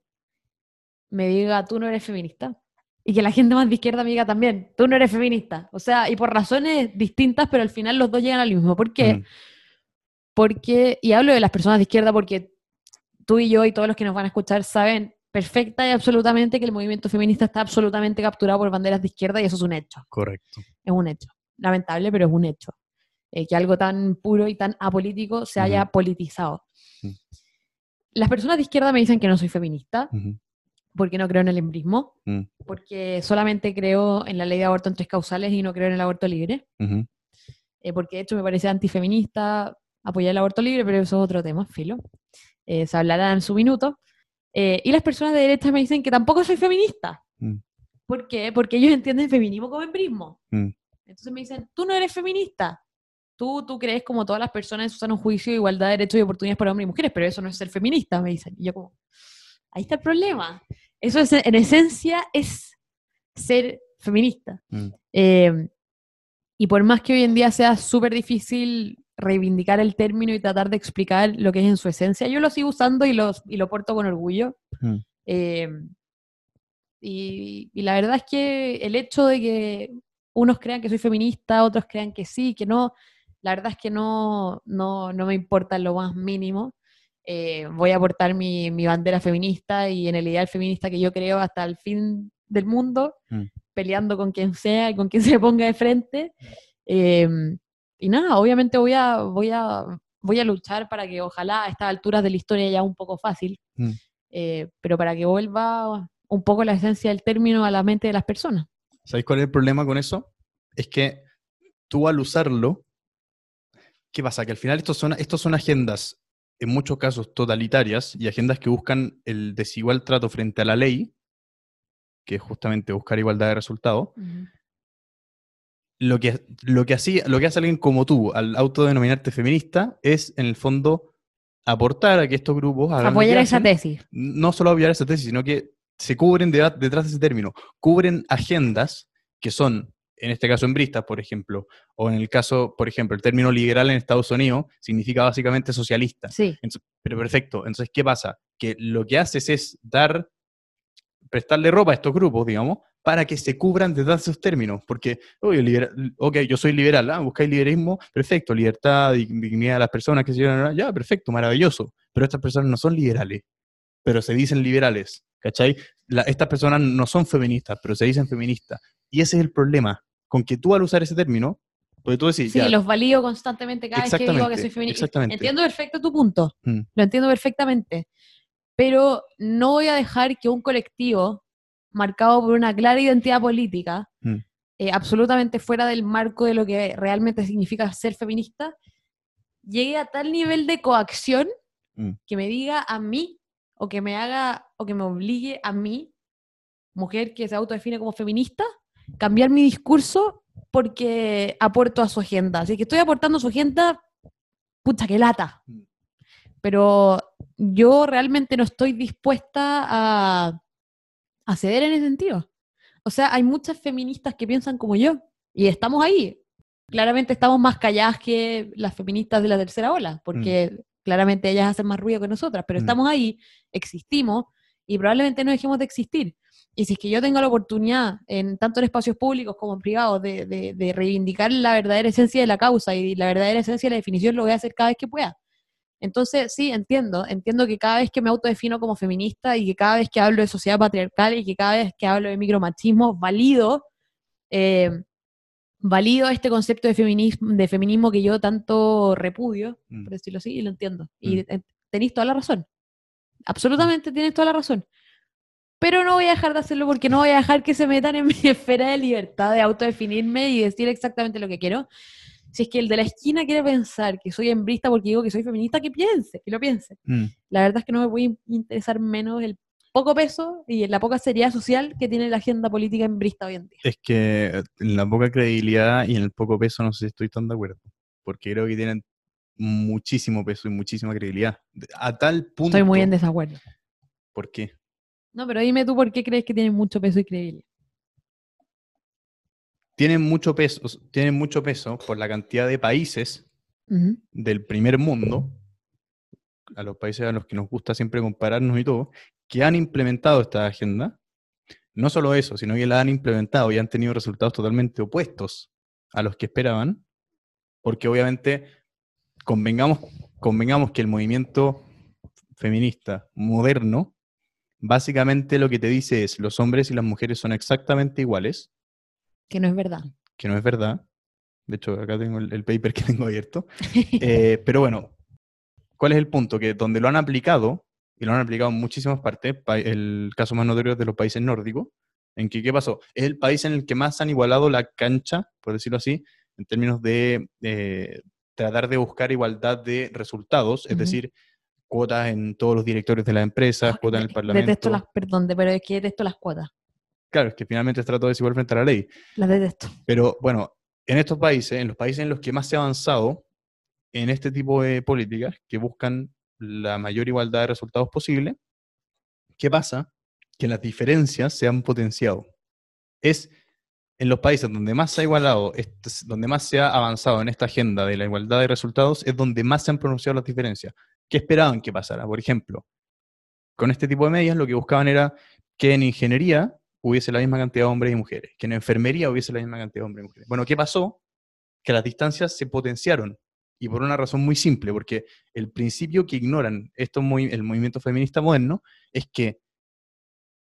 me diga, tú no eres feminista. Y que la gente más de izquierda me diga también, tú no eres feminista. O sea, y por razones distintas, pero al final los dos llegan al mismo. ¿Por qué? Ujú. porque, y hablo de las personas de izquierda porque tú y yo y todos los que nos van a escuchar saben perfecta y absolutamente que el movimiento feminista está absolutamente capturado por banderas de izquierda y eso es un hecho, Correcto. es un hecho. Lamentable, pero es un hecho. Eh, que algo tan puro y tan apolítico se haya Ujú. politizado. Mm. Las personas de izquierda me dicen que no soy feminista Ujú. porque no creo en el embrismo, Mm. porque solamente creo en la ley de aborto en tres causales y no creo en el aborto libre. Eh, porque de hecho me parece antifeminista apoyar el aborto libre, pero eso es otro tema, filo. Eh, se hablará en su minuto. Eh, y las personas de derecha me dicen que tampoco soy feminista. Mm. ¿Por qué? Porque ellos entienden feminismo como embrismo. Entonces me dicen, tú no eres feminista. Tú, tú crees como todas las personas su sano juicio, igualdad de derechos y oportunidades para hombres y mujeres, pero eso no es ser feminista, me dicen. Y yo como, ahí está el problema. Eso es, en esencia es ser feminista. Mm. Eh, y por más que hoy en día sea súper difícil reivindicar el término y tratar de explicar lo que es en su esencia. Yo lo sigo usando y, los, y lo porto con orgullo. Mm. Eh, y, y la verdad es que el hecho de que unos crean que soy feminista, otros crean que sí, que no, la verdad es que no, no, no me importa lo más mínimo. Eh, voy a portar mi, mi bandera feminista y en el ideal feminista que yo creo hasta el fin del mundo, Mm. peleando con quien sea y con quien se ponga de frente. Eh, y nada, obviamente voy a, voy, a, voy a luchar para que ojalá a estas alturas de la historia ya un poco fácil, Mm. eh, pero para que vuelva un poco la esencia del término a la mente de las personas. ¿Sabéis cuál es el problema con eso? Es que tú al usarlo, ¿qué pasa? Que al final estos son, estos son agendas, en muchos casos totalitarias, y agendas que buscan el desigual trato frente a la ley, que es justamente buscar igualdad de resultados. Lo que, lo, que lo que hace alguien como tú al autodenominarte feminista es, en el fondo, aportar a que estos grupos hagan Apoyar esa tesis. no solo apoyar esa tesis, sino que se cubren de- detrás de ese término, cubren agendas que son, en este caso, embristas, por ejemplo, o en el caso, por ejemplo, el término liberal en Estados Unidos significa básicamente socialista. Sí, Entonces- pero perfecto, entonces, ¿qué pasa? Que lo que haces es dar, prestarle ropa a estos grupos, digamos, para que se cubran detrás de esos términos, porque, oye, ok, yo soy liberal, ah, buscáis liberalismo, perfecto, libertad, dig- dignidad de las personas, que se llevan, ya, perfecto, maravilloso, pero estas personas no son liberales, pero se dicen liberales, ¿cachai? La- estas personas no son feministas, pero se dicen feministas, y ese es el problema, con que tú al usar ese término, porque tú decís, sí, ya, los valido constantemente cada vez que digo que soy feminista. exactamente. Entiendo perfecto tu punto, Mm. lo entiendo perfectamente, pero no voy a dejar que un colectivo marcado por una clara identidad política, Mm. eh, absolutamente fuera del marco de lo que realmente significa ser feminista, llegue a tal nivel de coacción Mm. que me diga a mí o que me haga o que me obligue a mí, mujer que se autodefine como feminista, cambiar mi discurso porque aporto a su agenda. Así que estoy aportando a su agenda, pucha, que lata. Mm. Pero yo realmente no estoy dispuesta a, a ceder en ese sentido. O sea, hay muchas feministas que piensan como yo y estamos ahí. Claramente estamos más calladas que las feministas de la tercera ola, porque claramente ellas hacen más ruido que nosotras, pero Mm. estamos ahí, existimos y probablemente no dejemos de existir. Y si es que yo tengo la oportunidad, en tanto en espacios públicos como en privados, de, de- de reivindicar la verdadera esencia de la causa y la verdadera esencia de la definición, lo voy a hacer cada vez que pueda. Entonces, sí, entiendo, entiendo que cada vez que me autodefino como feminista y que cada vez que hablo de sociedad patriarcal y que cada vez que hablo de micromachismo, valido, eh, valido este concepto de feminismo, de feminismo que yo tanto repudio, Mm. por decirlo así, y lo entiendo. Y Mm. eh, tenéis toda la razón. Absolutamente tienes toda la razón. Pero no voy a dejar de hacerlo porque no voy a dejar que se metan en mi esfera de libertad de autodefinirme y decir exactamente lo que quiero. Si es que el de la esquina quiere pensar que soy hembrista porque digo que soy feminista, que piense, que lo piense. Mm. La verdad es que no me puede interesar menos el poco peso y la poca seriedad social que tiene la agenda política hembrista hoy en día. Es que en la poca credibilidad y en el poco peso no sé si estoy tan de acuerdo. Porque creo que tienen muchísimo peso y muchísima credibilidad. A tal punto. Estoy muy en desacuerdo. ¿Por qué? No, pero dime tú por qué crees que tienen mucho peso y credibilidad. Tienen mucho peso, tienen mucho peso por la cantidad de países del primer mundo, a los países a los que nos gusta siempre compararnos y todo, que han implementado esta agenda. No solo eso, sino que la han implementado y han tenido resultados totalmente opuestos a los que esperaban, porque obviamente convengamos, convengamos que el movimiento feminista moderno, básicamente lo que te dice es los hombres y las mujeres son exactamente iguales, Que no es verdad. que no es verdad. De hecho, acá tengo el, el paper que tengo abierto. Eh, pero bueno, ¿cuál es el punto? Que donde lo han aplicado, y lo han aplicado en muchísimas partes, pa- el caso más notorio es de los países nórdicos, en que, ¿qué pasó? Es el país en el que más han igualado la cancha, por decirlo así, en términos de eh, tratar de buscar igualdad de resultados, es decir, cuotas en todos los directorios de las empresas, cuotas en el parlamento. Detesto las, perdón, de- pero es que detesto las cuotas. Claro, es que finalmente es trato desigual frente a la ley. Las detesto. Pero bueno, en estos países, en los países en los que más se ha avanzado en este tipo de políticas que buscan la mayor igualdad de resultados posible, ¿qué pasa? Que las diferencias se han potenciado. Es en los países donde más se ha igualado, donde más se ha avanzado en esta agenda de la igualdad de resultados, es donde más se han pronunciado las diferencias. ¿Qué esperaban que pasara? Por ejemplo, con este tipo de medidas lo que buscaban era que en ingeniería hubiese la misma cantidad de hombres y mujeres, que en enfermería hubiese la misma cantidad de hombres y mujeres. Bueno, ¿qué pasó? Que las distancias se potenciaron. Y por una razón muy simple, porque el principio que ignoran movi- el movimiento feminista moderno es que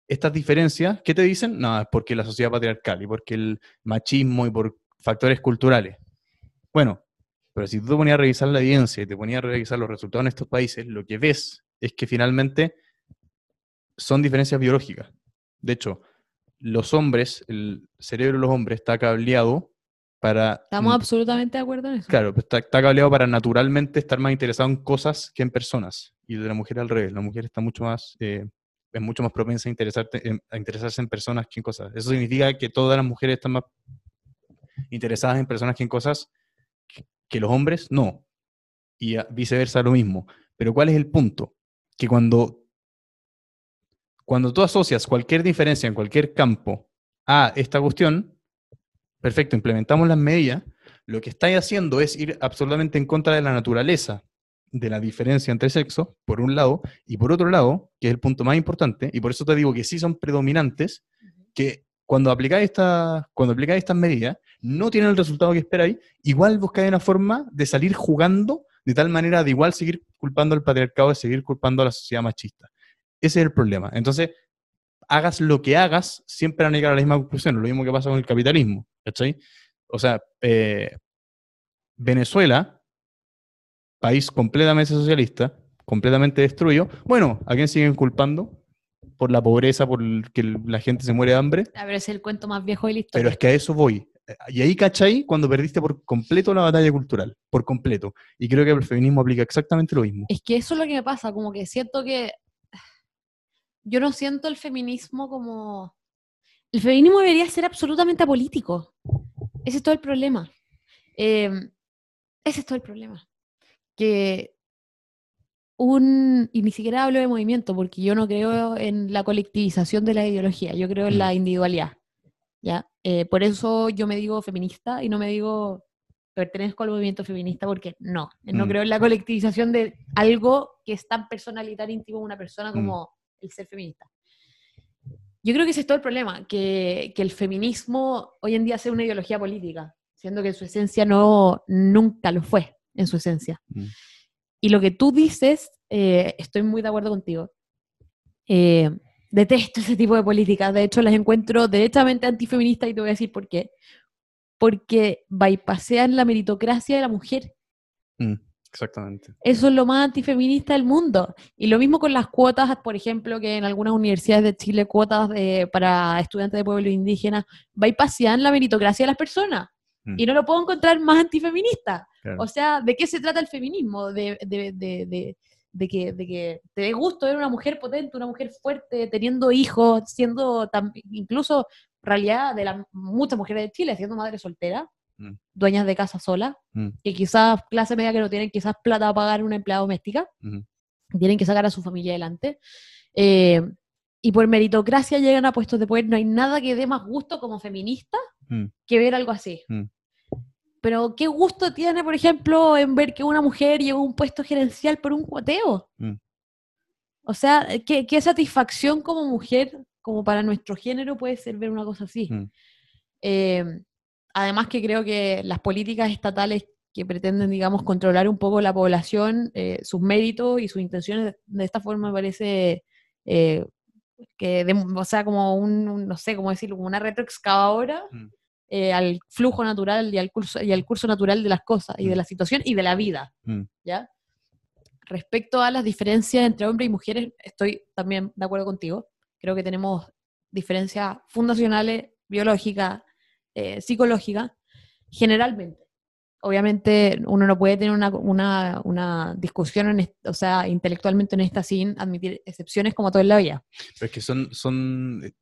estas diferencias, ¿qué te dicen? No, es porque la sociedad patriarcal y porque el machismo y por factores culturales. Bueno, pero si tú te ponías a revisar la evidencia y te ponías a revisar los resultados en estos países, lo que ves es que finalmente son diferencias biológicas. De hecho, los hombres, el cerebro de los hombres está cableado para... Estamos absolutamente de acuerdo en eso. Claro, pues está, está cableado para naturalmente estar más interesado en cosas que en personas. Y de la mujer al revés. La mujer está mucho más, eh, es mucho más propensa a, interesarte, en- a interesarse en personas que en cosas. Eso significa que todas las mujeres están más interesadas en personas que en cosas que, los hombres no. Y viceversa lo mismo. Pero ¿cuál es el punto? Que cuando, cuando tú asocias cualquier diferencia en cualquier campo a esta cuestión, perfecto, implementamos las medidas, lo que estáis haciendo es ir absolutamente en contra de la naturaleza de la diferencia entre sexos, por un lado, y por otro lado, que es el punto más importante, y por eso te digo que sí son predominantes, que cuando aplicáis, esta, cuando aplicáis estas medidas, no tienen el resultado que esperáis, igual buscáis una forma de salir jugando de tal manera de igual seguir culpando al patriarcado, de seguir culpando a la sociedad machista. Ese es el problema. Entonces, hagas lo que hagas, siempre van a llegar a la misma conclusión, lo mismo que pasa con el capitalismo, ¿cachai? O sea, eh, Venezuela, país completamente socialista, completamente destruido, bueno, ¿a quién siguen culpando? Por la pobreza, por el- que la gente se muere de hambre, A ver, es el cuento más viejo de la historia. pero es que a eso voy. Y ahí, ¿cachai? Cuando perdiste por completo la batalla cultural, por completo. Y creo que el feminismo aplica exactamente lo mismo. Es que eso es lo que me pasa, como que siento que yo no siento el feminismo como... El feminismo debería ser absolutamente apolítico. Ese es todo el problema. Eh, ese es todo el problema. Que un... Y ni siquiera hablo de movimiento, porque yo no creo en la colectivización de la ideología, yo creo en Mm. la individualidad. ¿ya? Eh, por eso yo me digo feminista y no me digo pertenezco al movimiento feminista, porque no, no Mm. creo en la colectivización de algo que es tan personal y tan íntimo de una persona Mm. como el ser feminista. Yo creo que ese es todo el problema, que, que el feminismo hoy en día sea una ideología política, siendo que en su esencia no, nunca lo fue, en su esencia. Mm. Y lo que tú dices, eh, estoy muy de acuerdo contigo. Eh, detesto ese tipo de políticas, de hecho las encuentro derechamente antifeministas y te voy a decir por qué. Porque bypasean la meritocracia de la mujer. Mm, exactamente. Eso es lo más antifeminista del mundo. Y lo mismo con las cuotas, por ejemplo, que en algunas universidades de Chile, cuotas de- para estudiantes de pueblos indígenas, bypasean la meritocracia de las personas. Mm. Y no lo puedo encontrar más antifeminista. Claro. O sea, ¿de qué se trata el feminismo? De, de, de, de, de que, de que te dé gusto ver una mujer potente, una mujer fuerte, teniendo hijos, siendo tam- incluso, realidad, de las muchas mujeres de Chile, siendo madre soltera, Mm. dueñas de casa sola, Mm, que quizás clase media que no tienen quizás plata para pagar una empleada doméstica, tienen que sacar a su familia adelante. Eh, y por meritocracia llegan a puestos de poder. No hay nada que dé más gusto como feminista Mm. que ver algo así. Pero ¿qué gusto tiene, por ejemplo, en ver que una mujer llegó a un puesto gerencial por un cuoteo? Mm. O sea, ¿qué, qué satisfacción como mujer, como para nuestro género, puede ser ver una cosa así? Mm. Eh, además que creo que las políticas estatales que pretenden, digamos, controlar un poco la población, eh, sus méritos y sus intenciones de, de esta forma me parece eh, que, de- o sea, como un, un- no sé cómo decirlo, como una retroexcavadora Mm. Eh, al flujo natural y al, curso, y al curso natural de las cosas y de Mm. la situación y de la vida, Mm. ¿ya? Respecto a las diferencias entre hombres y mujeres, estoy también de acuerdo contigo. Creo que tenemos diferencias fundacionales, biológicas, eh, psicológicas, generalmente. Obviamente uno no puede tener una, una- una discusión, en o sea, intelectualmente honesta sin admitir excepciones como todo en la vida. Pero es que son, son, eh,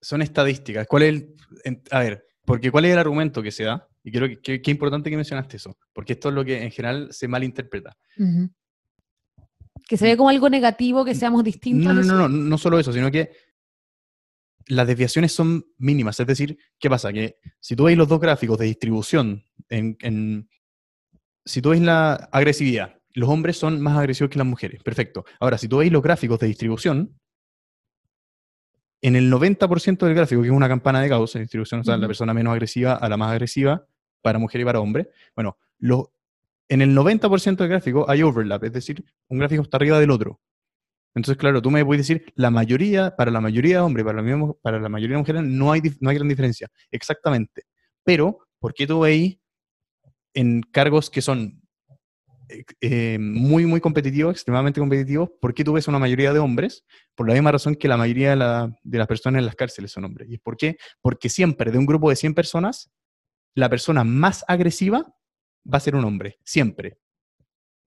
son estadísticas. ¿Cuál es el, en- a ver, porque cuál es el argumento que se da? Y creo que que- que importante que mencionaste eso, porque esto es lo que en general se malinterpreta. Que se ve como algo negativo, que seamos distintos. No, no, no, no, no solo eso, sino que las desviaciones son mínimas. Es decir, ¿qué pasa? Que si tú veis los dos gráficos de distribución, en, en- si tú veis la agresividad, los hombres son más agresivos que las mujeres. Perfecto. Ahora, si tú veis los gráficos de distribución, en el 90% del gráfico, que es una campana de Gauss en distribución, o sea, la persona menos agresiva a la más agresiva, para mujer y para hombre, bueno, lo- en el 90% del gráfico hay overlap, es decir, un gráfico está arriba del otro. Entonces, claro, tú me puedes decir, la mayoría, para la mayoría de hombres, para la, para la mayoría de mujeres, no hay, no hay gran diferencia. Exactamente. Pero, ¿por qué tú veis en cargos que son eh, muy, muy competitivos, extremadamente competitivos, ¿por qué tú ves una mayoría de hombres? Por la misma razón que la mayoría de, la- de las personas en las cárceles son hombres. ¿Y por qué? Porque siempre, de un grupo de 100 personas, la persona más agresiva va a ser un hombre. Siempre.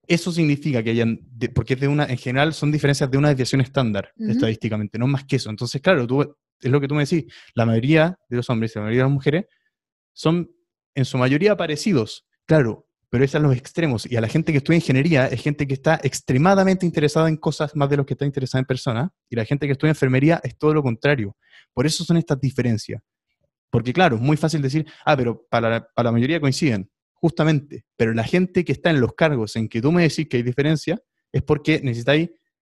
Eso significa que hayan, de- porque es de una, en general son diferencias de una desviación estándar, estadísticamente, no más que eso. Entonces, claro, tú, es lo que tú me decís, la mayoría de los hombres y la mayoría de las mujeres son en su mayoría parecidos, claro, pero es a los extremos. Y a la gente que estudia ingeniería es gente que está extremadamente interesada en cosas más de lo que está interesada en personas, y la gente que estudia enfermería es todo lo contrario. Por eso son estas diferencias. Porque claro, es muy fácil decir, ah, pero para la, para la mayoría coinciden, justamente, pero la gente que está en los cargos en que tú me decís que hay diferencia es porque necesitáis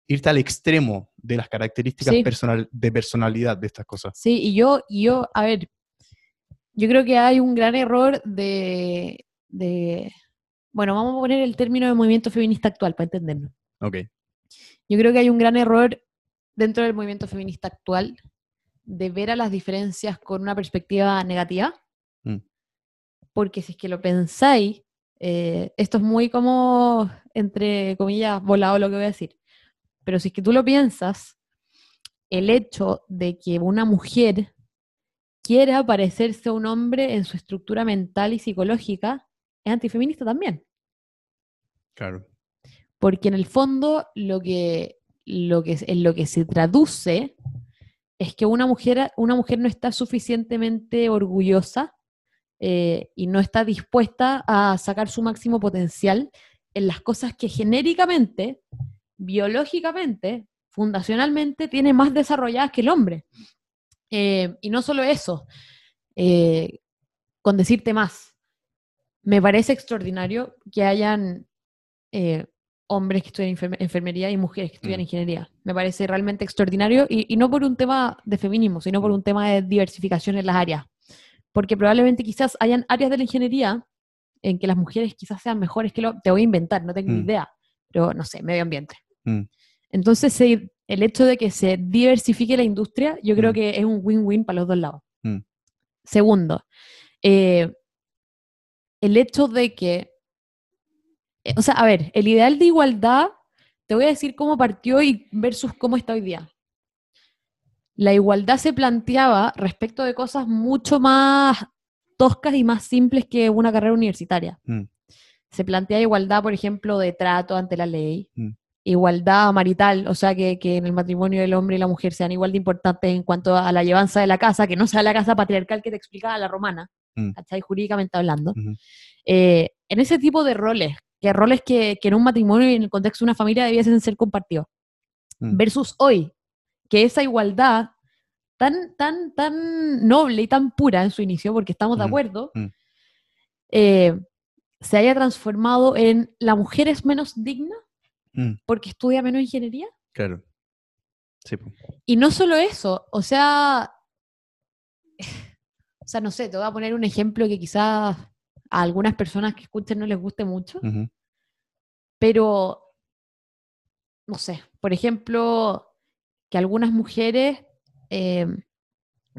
irte al extremo de las características Sí. personal, de personalidad de estas cosas. Sí, y yo, y yo, a ver, yo creo que hay un gran error de, de- bueno, vamos a poner el término de movimiento feminista actual para entenderlo. Ok. Yo creo que hay un gran error dentro del movimiento feminista actual de ver a las diferencias con una perspectiva negativa, Mm. porque si es que lo pensáis, eh, esto es muy como, entre comillas, volado lo que voy a decir, pero si es que tú lo piensas, el hecho de que una mujer quiera parecerse a un hombre en su estructura mental y psicológica es antifeminista también. Claro. Porque en el fondo lo que, lo que, en lo que se traduce es que una mujer, una mujer no está suficientemente orgullosa eh, y no está dispuesta a sacar su máximo potencial en las cosas que genéricamente, biológicamente, fundacionalmente, tiene más desarrolladas que el hombre. Eh, y no solo eso, eh, con decirte más, me parece extraordinario que hayan eh, hombres que estudian enferme- enfermería y mujeres que estudian Mm. ingeniería. Me parece realmente extraordinario y, y no por un tema de feminismo, sino por un tema de diversificación en las áreas. Porque probablemente quizás hayan áreas de la ingeniería en que las mujeres quizás sean mejores que lo... Te voy a inventar, no tengo ni Mm. idea, pero no sé, medio ambiente. Mm. Entonces, el hecho de que se diversifique la industria, yo creo Mm. que es un win-win para los dos lados. Mm. Segundo, eh, el hecho de que, o sea, a ver, el ideal de igualdad, te voy a decir cómo partió y versus cómo está hoy día. La igualdad se planteaba respecto de cosas mucho más toscas y más simples que una carrera universitaria. Mm. Se plantea igualdad, por ejemplo, de trato ante la ley, Mm. igualdad marital, o sea, que, que en el matrimonio el hombre y la mujer sean igual de importantes en cuanto a la llevanza de la casa, que no sea la casa patriarcal que te explicaba la romana, Mm. ¿cachai? Jurídicamente hablando. Ujú. Eh, en ese tipo de roles, que roles que, que en un matrimonio y en el contexto de una familia debiesen ser compartidos, Mm. versus hoy, que esa igualdad tan, tan, tan noble y tan pura en su inicio, porque estamos de Mm, acuerdo, mm. eh, se haya transformado en la mujer es menos digna Mm, porque estudia menos ingeniería. claro. Sí. Y no solo eso, o sea, o sea, no sé, te voy a poner un ejemplo que quizás a algunas personas que escuchen no les guste mucho, pero, no sé, por ejemplo, que algunas mujeres eh,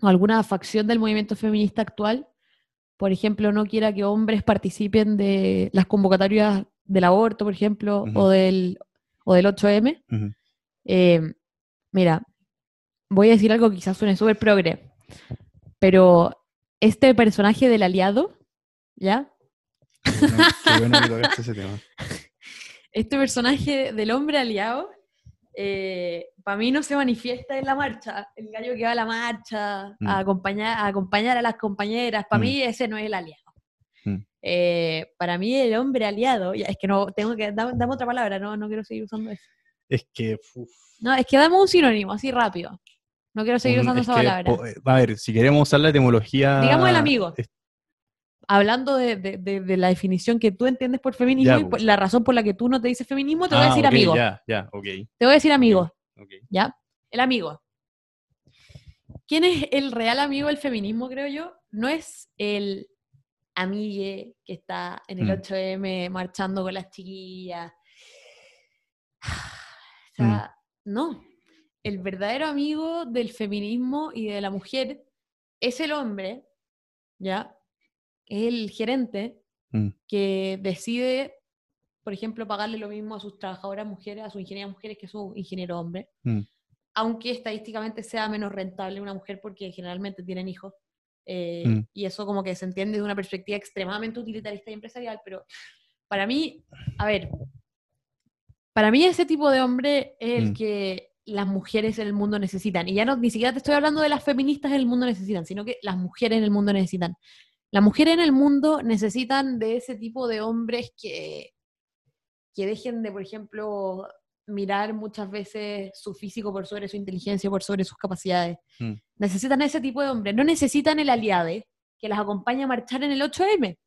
o alguna facción del movimiento feminista actual, por ejemplo, no quiera que hombres participen de las convocatorias del aborto, por ejemplo, o, del, o del 8M. Ujú. Eh, mira, voy a decir algo que quizás suene súper progre, pero este personaje del aliado, ¿ya? Bueno, qué bueno que tocaste ese tema. Este personaje del hombre aliado, para mí no se manifiesta en la marcha. El gallo que va a la marcha, Mm. a, acompañar, a acompañar a las compañeras, para Mm. mí ese no es el aliado. Mm. Eh, para mí el hombre aliado, ya, es que no, tengo que, dame, dame otra palabra, no, no quiero seguir usando eso. Es que uf, No, es que dame un sinónimo, así rápido. No quiero seguir usando es esa que, palabra. eh, a ver, si queremos usar la etimología. Digamos el amigo. es- Hablando de, de- de- de la definición que tú entiendes por feminismo Ya, y por- pues. la razón por la que tú no te dices feminismo, te voy a Ah, decir amigo. Ya, ya, ok. Te voy a decir amigo, ok. ¿ya? El amigo. ¿Quién es el real amigo del feminismo, creo yo? No es el amigue que está en el Mm. 8M marchando con las chiquillas. O Mm. sea, no. El verdadero amigo del feminismo y de la mujer es el hombre, ¿ya? Es el gerente Mm. que decide, por ejemplo, pagarle lo mismo a sus trabajadoras mujeres, a sus ingenieras mujeres que a su ingeniero hombre, Mm. aunque estadísticamente sea menos rentable una mujer porque generalmente tienen hijos. eh, Mm. Y eso como que se entiende de una perspectiva extremadamente utilitarista y empresarial, pero para mí, a ver, para mí ese tipo de hombre es el que las mujeres en el mundo necesitan. Y ya no, ni siquiera te estoy hablando de las feministas en el mundo necesitan, sino que las mujeres en el mundo necesitan. Las mujeres en el mundo necesitan de ese tipo de hombres que, que dejen de, por ejemplo, mirar muchas veces su físico por sobre su inteligencia, por sobre sus capacidades. Mm. Necesitan ese tipo de hombres, no necesitan el aliade que las acompañe a marchar en el 8M.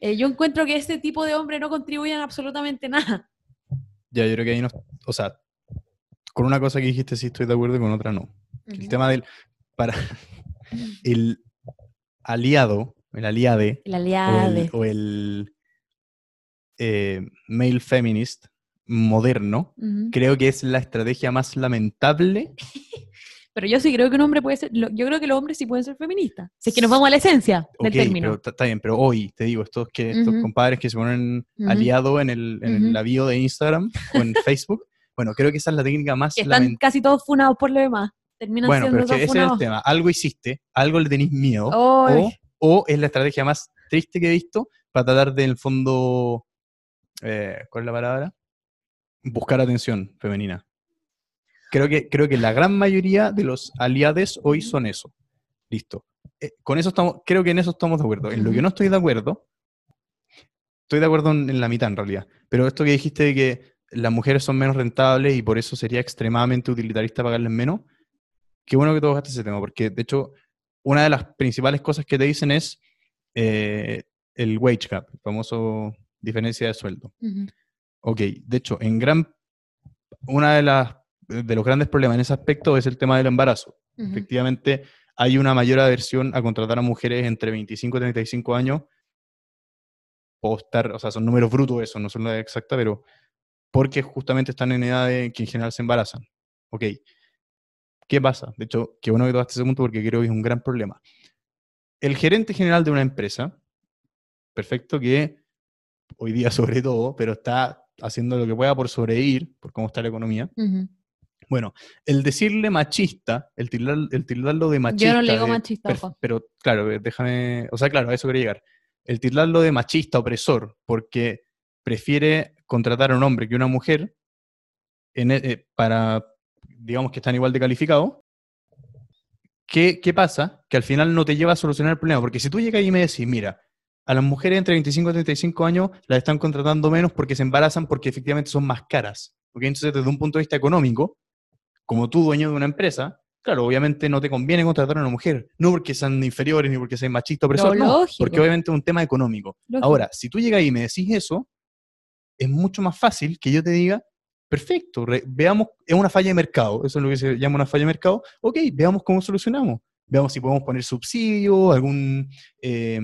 Eh, yo encuentro que ese tipo de hombres no contribuyen absolutamente nada. Ya, yo creo que ahí no. O sea, con una cosa que dijiste sí estoy de acuerdo y con otra no. El tema del. Para. El aliado, el aliade, El o el, o el, eh, male feminist moderno, creo que es la estrategia más lamentable. Pero yo sí creo que un hombre puede ser, yo creo que los hombres sí pueden ser feministas. Si es que nos vamos a la esencia del término. está- bien, pero hoy, te digo, estos, que, estos compadres que se ponen Ujú. aliado en el, en la bio de Instagram o en Facebook, bueno, creo que esa es la técnica más que están casi todos funados por lo demás. Terminan Bueno, siendo pero es que ese es el tema. Algo hiciste, algo le tenéis miedo, Ay. o, o es la estrategia más triste que he visto para tratar de, en el fondo, eh, ¿cuál es la palabra? Buscar atención femenina. Creo que, creo que la gran mayoría de los aliados hoy son eso. Listo. Eh, con eso estamos, creo que en eso estamos de acuerdo. En lo que no estoy de acuerdo, estoy de acuerdo en, la mitad en realidad. Pero esto que dijiste de que las mujeres son menos rentables y por eso sería extremadamente utilitarista pagarles menos, qué bueno que tocaste ese tema, porque de hecho, una de las principales cosas que te dicen es eh, el wage gap, el famoso diferencia de sueldo. Ujú. Ok, de hecho, en gran, una de las de los grandes problemas en ese aspecto es el tema del embarazo. Efectivamente, hay una mayor aversión a contratar a mujeres entre 25 y 35 años. Puedo estar, o sea, son números brutos eso, no son la exacta, pero porque justamente están en edad de que en general se embarazan. Ok. ¿Qué pasa? De hecho, qué bueno que tocaste ese punto porque creo que es un gran problema. El gerente general de una empresa, perfecto que hoy día sobre todo, pero está haciendo lo que pueda por sobrevivir, por cómo está la economía. Bueno, el decirle machista, el, tildar- el tildarlo de machista. Yo no le digo de- machista. Pero claro, eh, déjame. O sea, claro, a eso quería llegar. El tildarlo de machista, opresor, porque prefiere contratar a un hombre que una mujer en e- eh, para, digamos que están igual de calificados. ¿Qué, ¿Qué pasa? Que al final no te lleva a solucionar el problema. Porque si tú llegas y me decís, mira, a las mujeres entre 25 y 35 años las están contratando menos porque se embarazan porque efectivamente son más caras. ¿ok? Entonces, desde un punto de vista económico, como tú dueño de una empresa, claro, obviamente no te conviene contratar a una mujer, no porque sean inferiores ni porque sean machistas o opresores, no, porque obviamente es un tema económico. Lógico. Ahora, si tú llegas y me decís eso, es mucho más fácil que yo te diga, perfecto, veamos, es una falla de mercado, eso es lo que se llama una falla de mercado, ok, veamos cómo solucionamos. Veamos si podemos poner subsidio, algún eh,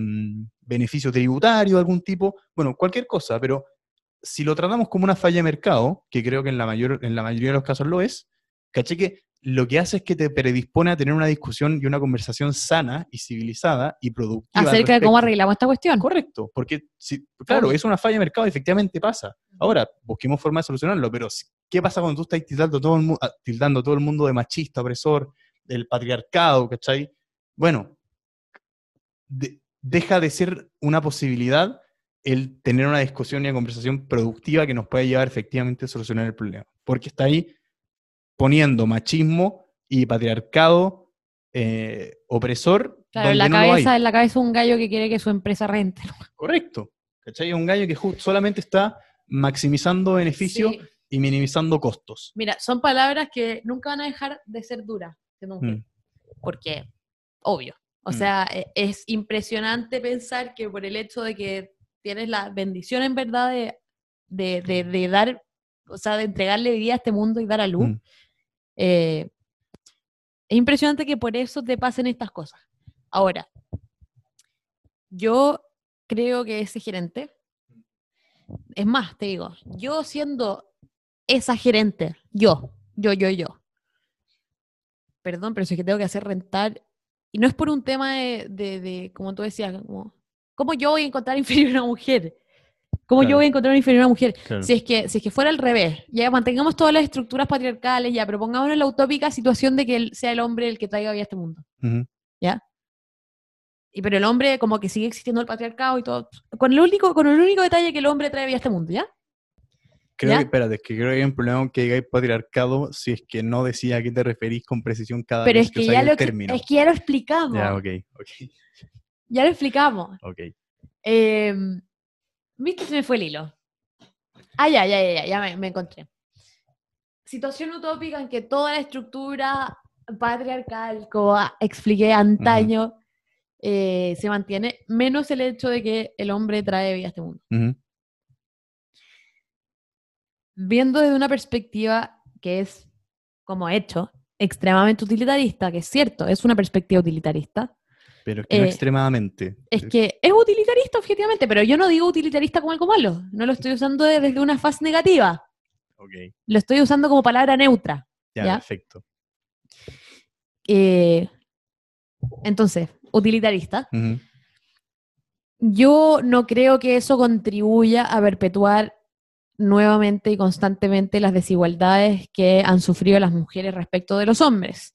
beneficio tributario, algún tipo, bueno, cualquier cosa, pero si lo tratamos como una falla de mercado, que creo que en la, mayor, en la mayoría de los casos lo es, caché que lo que hace es que te predispone a tener una discusión y una conversación sana y civilizada y productiva. Acerca de cómo arreglamos esta cuestión. Correcto, porque si, claro, es una falla de mercado, efectivamente pasa. Ahora, busquemos forma de solucionarlo, pero ¿qué pasa cuando tú estás tildando todo el, ah, tildando todo el mundo de machista, opresor, del patriarcado, ¿cachai? Bueno, de- deja de ser una posibilidad el tener una discusión y una conversación productiva que nos pueda llevar efectivamente a solucionar el problema. Porque está ahí poniendo machismo y patriarcado eh, opresor. Claro, en la no cabeza, en la cabeza un gallo que quiere que su empresa rente. Correcto. ¿Cachai? Un gallo que solamente está maximizando beneficios Sí. y minimizando costos. Mira, son palabras que nunca van a dejar de ser duras. Mm. Porque, obvio. O Mm. sea, e- es impresionante pensar que por el hecho de que tienes la bendición en verdad de, de, de- de dar, o sea, de entregarle vida a este mundo y dar a luz, Mm. Eh, es impresionante que por eso te pasen estas cosas. Ahora, yo creo que ese gerente, es más, te digo, yo siendo esa gerente, yo, yo, yo, yo, perdón, pero si es que tengo que hacer rentar, y no es por un tema de, de- de, como tú decías, como, ¿cómo yo voy a encontrar inferior a una mujer? ¿Cómo yo Claro. voy a encontrar inferior a una mujer? Claro. Si es, que, si es que fuera al revés, ya mantengamos todas las estructuras patriarcales, ya, pero pongámonos la utópica situación de que él sea el hombre el que traiga vida a este mundo. Ujú. Y pero el hombre, como que sigue existiendo el patriarcado y todo. Con el único, con el único detalle que el hombre trae vida a este mundo, ¿ya? Creo ¿Ya? que, espérate, es que creo que hay un problema que digáis patriarcado si es que no decía a qué te referís con precisión cada Pero vez es que, usáis ya lo, término. es que ya lo explicamos. Ya, Ya, ok, ok, lo explicamos. ok. Eh, ¿Viste? Se me fue el hilo. Ah, ya, ya, ya, ya, ya me, me encontré. Situación utópica en que toda la estructura patriarcal, como expliqué antaño, eh, se mantiene, menos el hecho de que el hombre trae vida a este mundo. Viendo desde una perspectiva que es, como hecho, extremadamente utilitarista, que es cierto, es una perspectiva utilitarista, Pero es que no Eh, extremadamente. Es que es utilitarista objetivamente, pero yo no digo utilitarista como algo malo. No lo estoy usando de- desde una fase negativa. Ok, Lo estoy usando como palabra neutra. ya, ¿Ya? perfecto. Eh, entonces, utilitarista. Yo no creo que eso contribuya a perpetuar nuevamente y constantemente las desigualdades que han sufrido las mujeres respecto de los hombres.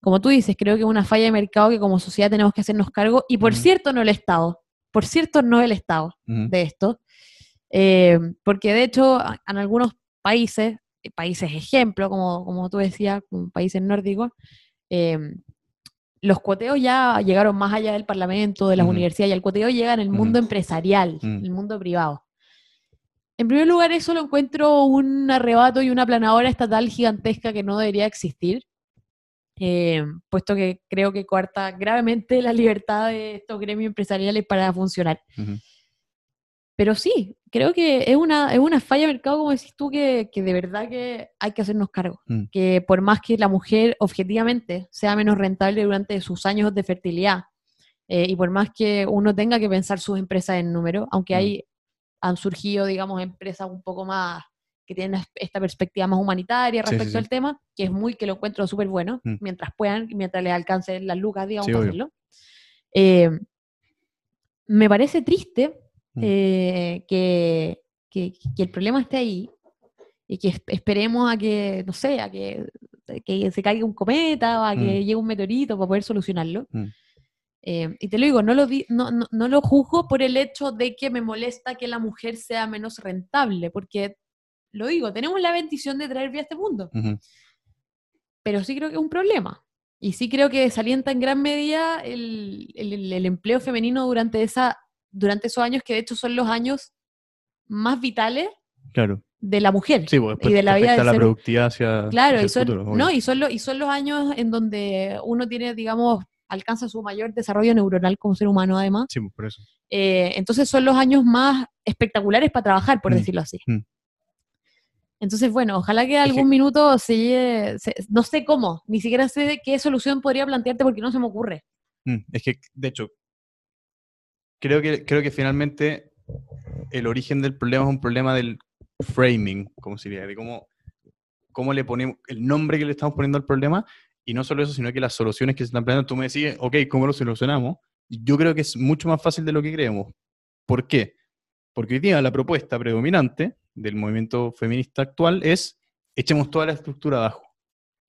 Como tú dices, creo que es una falla de mercado que como sociedad tenemos que hacernos cargo, y por cierto no el Estado, por cierto no el Estado. De esto, eh, porque de hecho en algunos países, eh, países ejemplo, como, como tú decías, como países nórdicos, eh, los cuoteos ya llegaron más allá del parlamento, de las universidades, y el cuoteo llega en el mundo empresarial, en el mundo privado. En primer lugar, eso lo encuentro un arrebato y una planadora estatal gigantesca que no debería existir, eh, puesto que creo que coarta gravemente la libertad de estos gremios empresariales para funcionar. Pero sí, creo que es una, es una falla de mercado, como decís tú, que, que de verdad que hay que hacernos cargo. Mm. Que por más que la mujer objetivamente sea menos rentable durante sus años de fertilidad, eh, y por más que uno tenga que pensar sus empresas en número, aunque Mm. hay, han surgido, digamos, empresas un poco más que tienen esta perspectiva más humanitaria Sí, sí, respecto sí. al tema, que es muy, que lo encuentro súper bueno, Mm. mientras puedan, mientras les alcancen las lucas, digamos, Sí, hacerlo. Eh, me parece triste Mm. eh, que, que- que el problema esté ahí y que es- esperemos a que, no sé, a que, que se caiga un cometa o a que Mm. llegue un meteorito para poder solucionarlo. Mm. Eh, y te lo digo, no lo, di- no, no, no lo juzgo por el hecho de que me molesta que la mujer sea menos rentable, porque, lo digo, tenemos la bendición de traer vida a este mundo, pero sí creo que es un problema. Y sí creo que desalienta en gran medida el, el- el- el empleo femenino durante, esa, durante esos años, que de hecho son los años más vitales Claro. de la mujer. Sí, pues y de la vida la ser- productividad hacia, Claro, hacia y el son, futuro, obvio. no, y, son los, y son los años en donde uno tiene, digamos, alcanza su mayor desarrollo neuronal como ser humano, además. Sí, pues, por eso. Eh, entonces son los años más espectaculares para trabajar, por Mm, decirlo así. mm. Entonces, bueno, ojalá que algún minuto se llegue, se- no sé cómo, ni siquiera sé qué solución podría plantearte porque no se me ocurre. Mm, Es que, de hecho, creo que, creo que finalmente el origen del problema es un problema del framing, como se diría, de cómo, cómo le ponemos el nombre que le estamos poniendo al problema, y no solo eso, sino que las soluciones que se están planteando, tú me decís, ok, ¿cómo lo solucionamos? Yo creo que es mucho más fácil de lo que creemos. ¿Por qué? Porque hoy día la propuesta predominante del movimiento feminista actual es echemos toda la estructura abajo.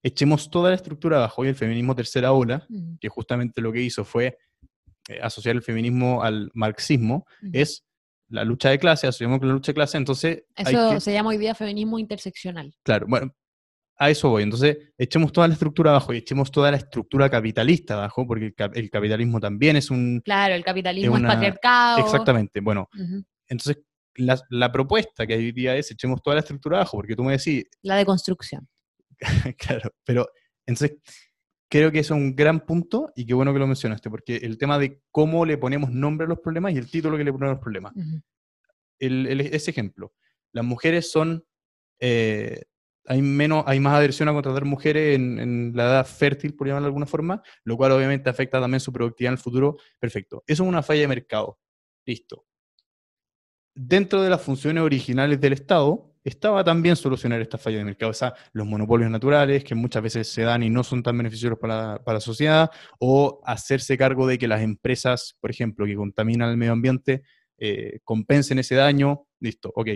Echemos toda la estructura abajo. Y el feminismo tercera ola, Mm, que justamente lo que hizo fue eh, asociar el feminismo al marxismo, mm. es la lucha de clase, asociamos con la lucha de clase, entonces Eso que, se llama hoy día feminismo interseccional. claro, bueno, a eso voy, entonces echemos toda la estructura abajo y echemos toda la estructura capitalista abajo, porque el, cap- el capitalismo también es un... Claro, el capitalismo es, una- patriarcado. Exactamente, bueno, entonces la, la propuesta que hay hoy día es echemos toda la estructura abajo, porque tú me decís, La deconstrucción. claro, pero entonces creo que eso es un gran punto y qué bueno que lo mencionaste, porque el tema de cómo le ponemos nombre a los problemas y el título que le ponemos a los problemas. Ujú. El- el- ese ejemplo, las mujeres son, eh, hay, menos, hay más adhesión a contratar mujeres en, en la edad fértil, por llamarlo de alguna forma, lo cual obviamente afecta también su productividad en el futuro. Perfecto. Eso es una falla de mercado. Listo. Dentro de las funciones originales del Estado, estaba también solucionar esta falla de mercado, o sea, los monopolios naturales que muchas veces se dan y no son tan beneficiosos para, para la sociedad, o hacerse cargo de que las empresas, por ejemplo, que contaminan el medio ambiente, eh, compensen ese daño, listo, ok.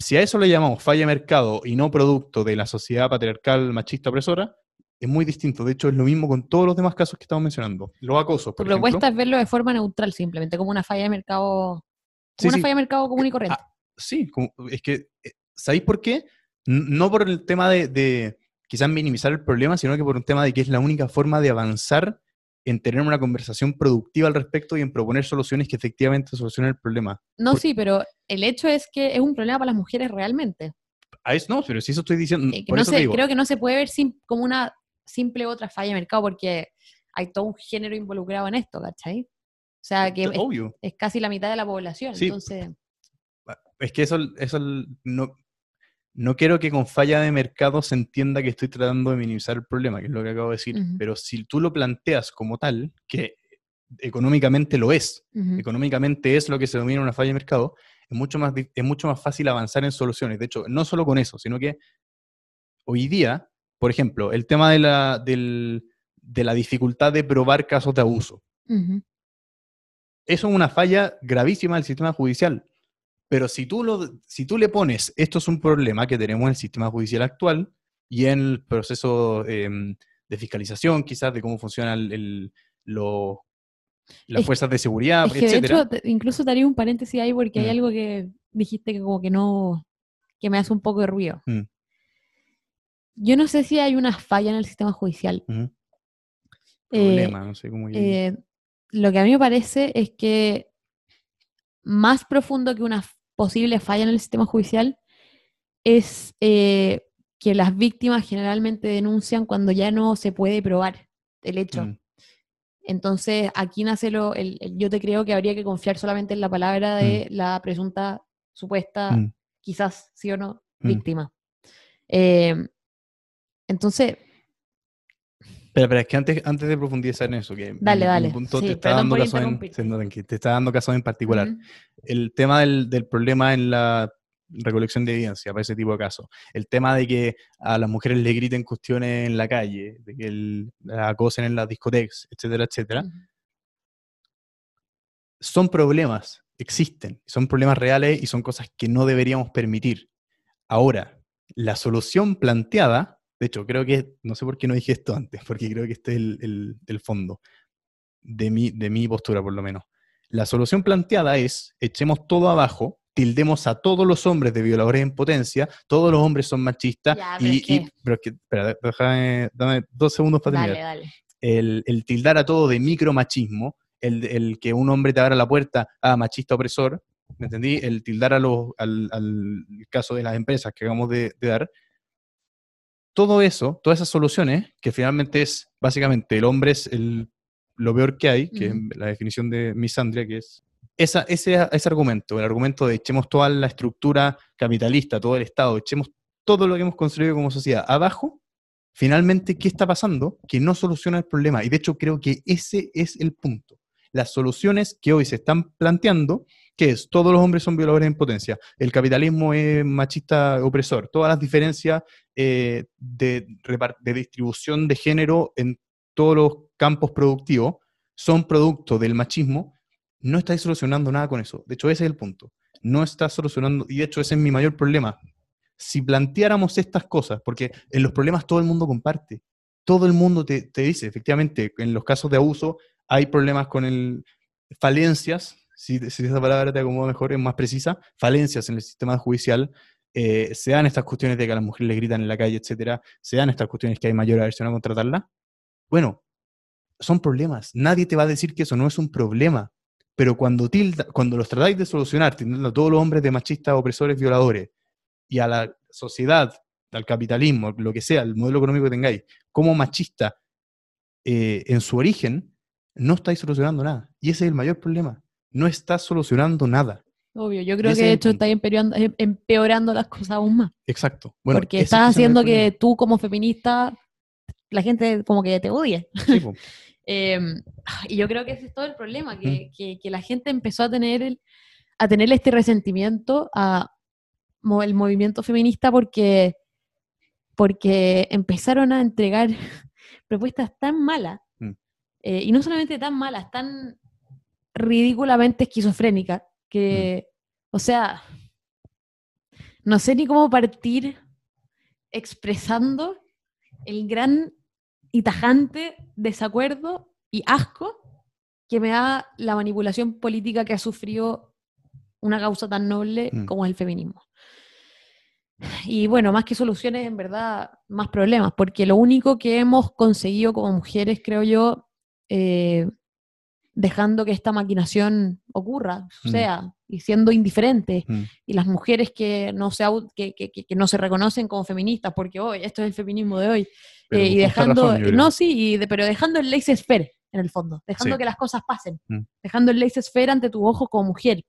Si a eso le llamamos falla de mercado y no producto de la sociedad patriarcal machista opresora, es muy distinto. De hecho, es lo mismo con todos los demás casos que estamos mencionando. Los acosos, Tu por propuesta ejemplo. es verlo de forma neutral, simplemente como una falla de mercado, Sí, una sí. falla de mercado común y corriente. Ah, Sí, como- es que, eh, ¿sabéis por qué? No por el tema de, de quizás minimizar el problema, sino que por un tema de que es la única forma de avanzar en tener una conversación productiva al respecto y en proponer soluciones que efectivamente solucionen el problema. no, sí, pero el hecho es que es un problema para las mujeres realmente. A eso no, pero si eso estoy diciendo, Eh, que por no eso se- te digo, creo que no se puede ver como una simple otra falla de mercado porque hay todo un género involucrado en esto, ¿cachai? O sea, que es, obvio. es casi la mitad de la población. Sí. Entonces, Es que eso, eso no, no quiero que con falla de mercado se entienda que estoy tratando de minimizar el problema, que es lo que acabo de decir. Pero si tú lo planteas como tal, que económicamente lo es, económicamente es lo que se domina una falla de mercado, es mucho, más, es mucho más fácil avanzar en soluciones. De hecho, no solo con eso, sino que hoy día, por ejemplo, el tema de la, del- de la dificultad de probar casos de abuso. Eso es una falla gravísima del sistema judicial. Pero si tú, lo, si tú le pones, esto es un problema que tenemos en el sistema judicial actual y en el proceso em, de fiscalización, quizás de cómo funcionan el, lo- las Es- fuerzas de seguridad, Es que de hecho, incluso te haría un paréntesis ahí porque hay Mm. algo que dijiste que como que no, que me hace un poco de ruido. Mm. Yo no sé si hay una falla en el sistema judicial. Eh, Problema, no sé cómo. eh, lo que a mí me parece es que más profundo que una posible falla en el sistema judicial es eh, que las víctimas generalmente denuncian cuando ya no se puede probar el hecho. Mm. Entonces, aquí nace lo, el, el yo te creo que habría que confiar solamente en la palabra de la presunta, supuesta, Mm. quizás sí o no, Mm. víctima. Eh, entonces, Pero, pero es que antes, antes de profundizar en eso, que Dale, punto Sí, te está dando por casos en, te está dando particular. el tema del, del problema en la recolección de evidencia para ese tipo de casos. El tema de que a las mujeres le griten cuestiones en la calle, de que el- las acosen en las discotecas, etcétera, etcétera. Son problemas, existen, son problemas reales y son cosas que no deberíamos permitir. Ahora, la solución planteada, de hecho, creo que, no sé por qué no dije esto antes, porque creo que este es el, el- el fondo de mi, de mi postura, por lo menos. La solución planteada es, echemos todo abajo, tildemos a todos los hombres de violadores en potencia, todos los hombres son machistas, Ya, pero y, es que- y- pero es que, espera, déjame, dame dos segundos para Dale, terminar dale. el, el tildar a todo de micromachismo, el, el que un hombre te abra la puerta a machista opresor, ¿me entendí? El tildar a los, al, al caso de las empresas que acabamos de, de dar. Todo eso, todas esas soluciones, que finalmente es básicamente el hombre es el, lo peor que hay, que es la definición de misandria, que es esa, ese, ese argumento, el argumento de echemos toda la estructura capitalista, todo el Estado, echemos todo lo que hemos construido como sociedad abajo, finalmente, ¿qué está pasando? Que no soluciona el problema. Y de hecho creo que ese es el punto. Las soluciones que hoy se están planteando, que es todos los hombres son violadores en potencia, el capitalismo es machista opresor, todas las diferencias eh, de, distribución de género en todos los campos productivos son producto del machismo, no estáis solucionando nada con eso. De hecho, ese es el punto. No está solucionando, y de hecho ese es mi mayor problema. Si planteáramos estas cosas, porque en los problemas todo el mundo comparte, todo el mundo te, te dice, efectivamente, en los casos de abuso hay problemas con el, falencias, si, si esa palabra te acomoda mejor, es más precisa, falencias en el sistema judicial, eh, se dan estas cuestiones de que a las mujeres les gritan en la calle, etcétera, se dan estas cuestiones que hay mayor aversión a contratarla. Bueno, son problemas. Nadie te va a decir que eso no es un problema. Pero cuando, tilda, cuando los tratáis de solucionar, tildando a todos los hombres de machistas, opresores, violadores, y a la sociedad al capitalismo, lo que sea, el modelo económico que tengáis, como machista eh, en su origen, no estáis solucionando nada. Y ese es el mayor problema. No está solucionando nada. Obvio, yo creo que es de el hecho punto. está empeorando, em- empeorando las cosas aún más. Exacto. Bueno, porque estás haciendo que tú como feminista, la gente como que te odie. Sí. Eh, y yo creo que ese es todo el problema, que, que- que la gente empezó a tener, el- a tener este resentimiento a el movimiento feminista porque, porque empezaron a entregar propuestas tan malas, Mm. eh, y no solamente tan malas, tan ridículamente esquizofrénicas, que, o sea, no sé ni cómo partir expresando el gran y tajante desacuerdo y asco que me da la manipulación política que ha sufrido una causa tan noble Mm. como es el feminismo. Y bueno, más que soluciones, en verdad, más problemas, porque lo único que hemos conseguido como mujeres, creo yo, eh, dejando que esta maquinación ocurra, Mm. sea, y siendo indiferentes, Mm. y las mujeres que no se, que, que- que- no se reconocen como feministas, porque hoy esto es el feminismo de hoy, eh, y dejando, razón, no, sí, y de- pero dejando el laissez-faire en el fondo, dejando Sí. que las cosas pasen, Mm. dejando el laissez-faire ante tu ojo como mujer,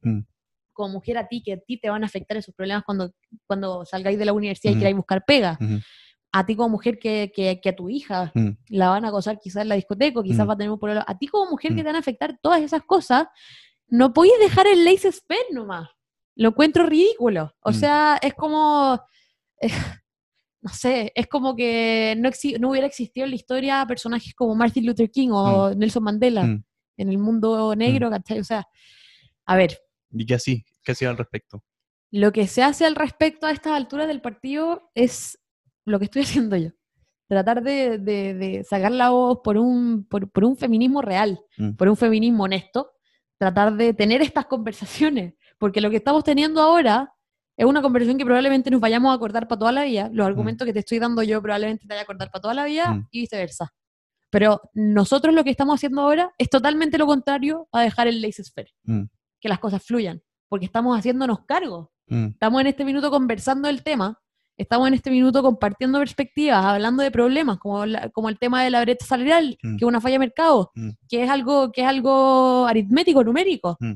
como mujer a ti, que a ti te van a afectar esos problemas cuando, cuando salgáis de la universidad y queráis buscar pega. A ti como mujer que, que- que a tu hija Mm. la van a acosar quizás en la discoteca, o quizás Mm. va a tener un problema, a ti como mujer que Mm. te van a afectar todas esas cosas, no podéis dejar el laissez-faire nomás. Lo encuentro ridículo. O sea, es como, eh, no sé, es como que no, exi- no hubiera existido en la historia personajes como Martin Luther King o Nelson Mandela en el mundo negro, ¿cachai? O sea, a ver, ¿Y qué así? ¿Qué hacía al respecto? lo que se hace al respecto a estas alturas del partido es lo que estoy haciendo yo. Tratar de, de- de sacar la voz por un, por, por un feminismo real, Mm. por un feminismo honesto. Tratar de tener estas conversaciones, porque lo que estamos teniendo ahora es una conversación que probablemente nos vayamos a acordar para toda la vida. Los argumentos que te estoy dando yo probablemente te vaya a acordar para toda la vida Mm. y viceversa. Pero nosotros lo que estamos haciendo ahora es totalmente lo contrario a dejar el laissez-faire, Mm. que las cosas fluyan, porque estamos haciéndonos cargo Mm. Estamos en este minuto conversando del tema, estamos en este minuto compartiendo perspectivas, hablando de problemas, como, la- como el tema de la brecha salarial, Mm. que es una falla de mercado, Mm. que es algo, que es algo aritmético, numérico. Mm.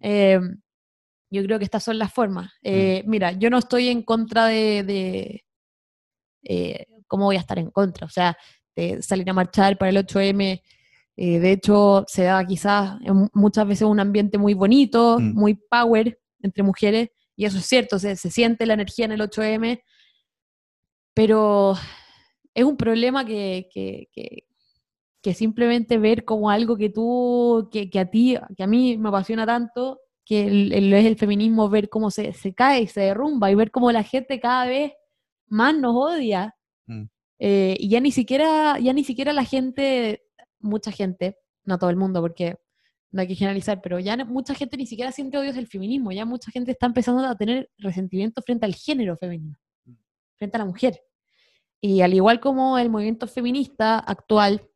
Eh, yo creo que estas son las formas. Eh, Mira, yo no estoy en contra de... de eh, ¿Cómo voy a estar en contra? O sea, de salir a marchar para el 8M. eh, de hecho, se da quizás en muchas veces un ambiente muy bonito, muy power entre mujeres, y eso es cierto, se, se siente la energía en el 8M, pero es un problema que, que, que- que simplemente ver como algo que tú, que, que a ti, que a mí me apasiona tanto, que el- el- es el feminismo, ver cómo se, se cae y se derrumba y ver cómo la gente cada vez más nos odia. Mm. Eh, y ya ni siquiera, ya ni siquiera la gente, mucha gente, no todo el mundo, porque no hay que generalizar, pero ya no- mucha gente ni siquiera siente odios del feminismo, ya mucha gente está empezando a tener resentimiento frente al género femenino, frente a la mujer. Y al igual como el movimiento feminista actual,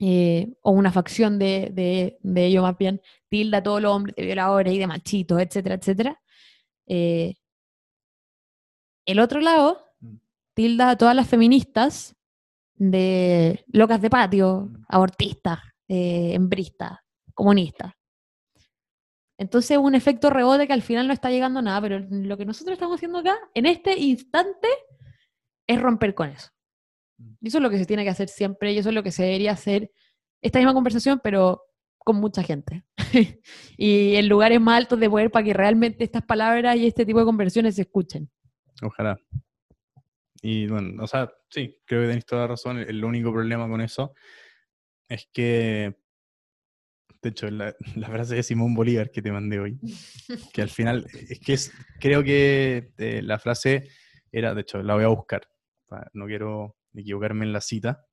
eh, o una facción de, de, de ello más bien, tilda a todos los hombres de violadores y de machitos, etcétera, etcétera. eh, el otro lado tilda a todas las feministas de locas de patio, Mm. abortistas, eh, hembristas, comunistas. Entonces un efecto rebote que al final no está llegando a nada, pero lo que nosotros estamos haciendo acá, en este instante, es romper con eso. Y eso es lo que se tiene que hacer siempre y eso es lo que se debería hacer esta misma conversación, pero con mucha gente. y en lugares más altos de poder para que realmente estas palabras y este tipo de conversaciones se escuchen. Ojalá. Y bueno, o sea, sí, creo que tenéis toda la razón. El único problema con eso es que, de hecho, la, la frase de Simón Bolívar que te mandé hoy, que al final, es que es, creo que eh, la frase era, de hecho, la voy a buscar, no quiero equivocarme en la cita.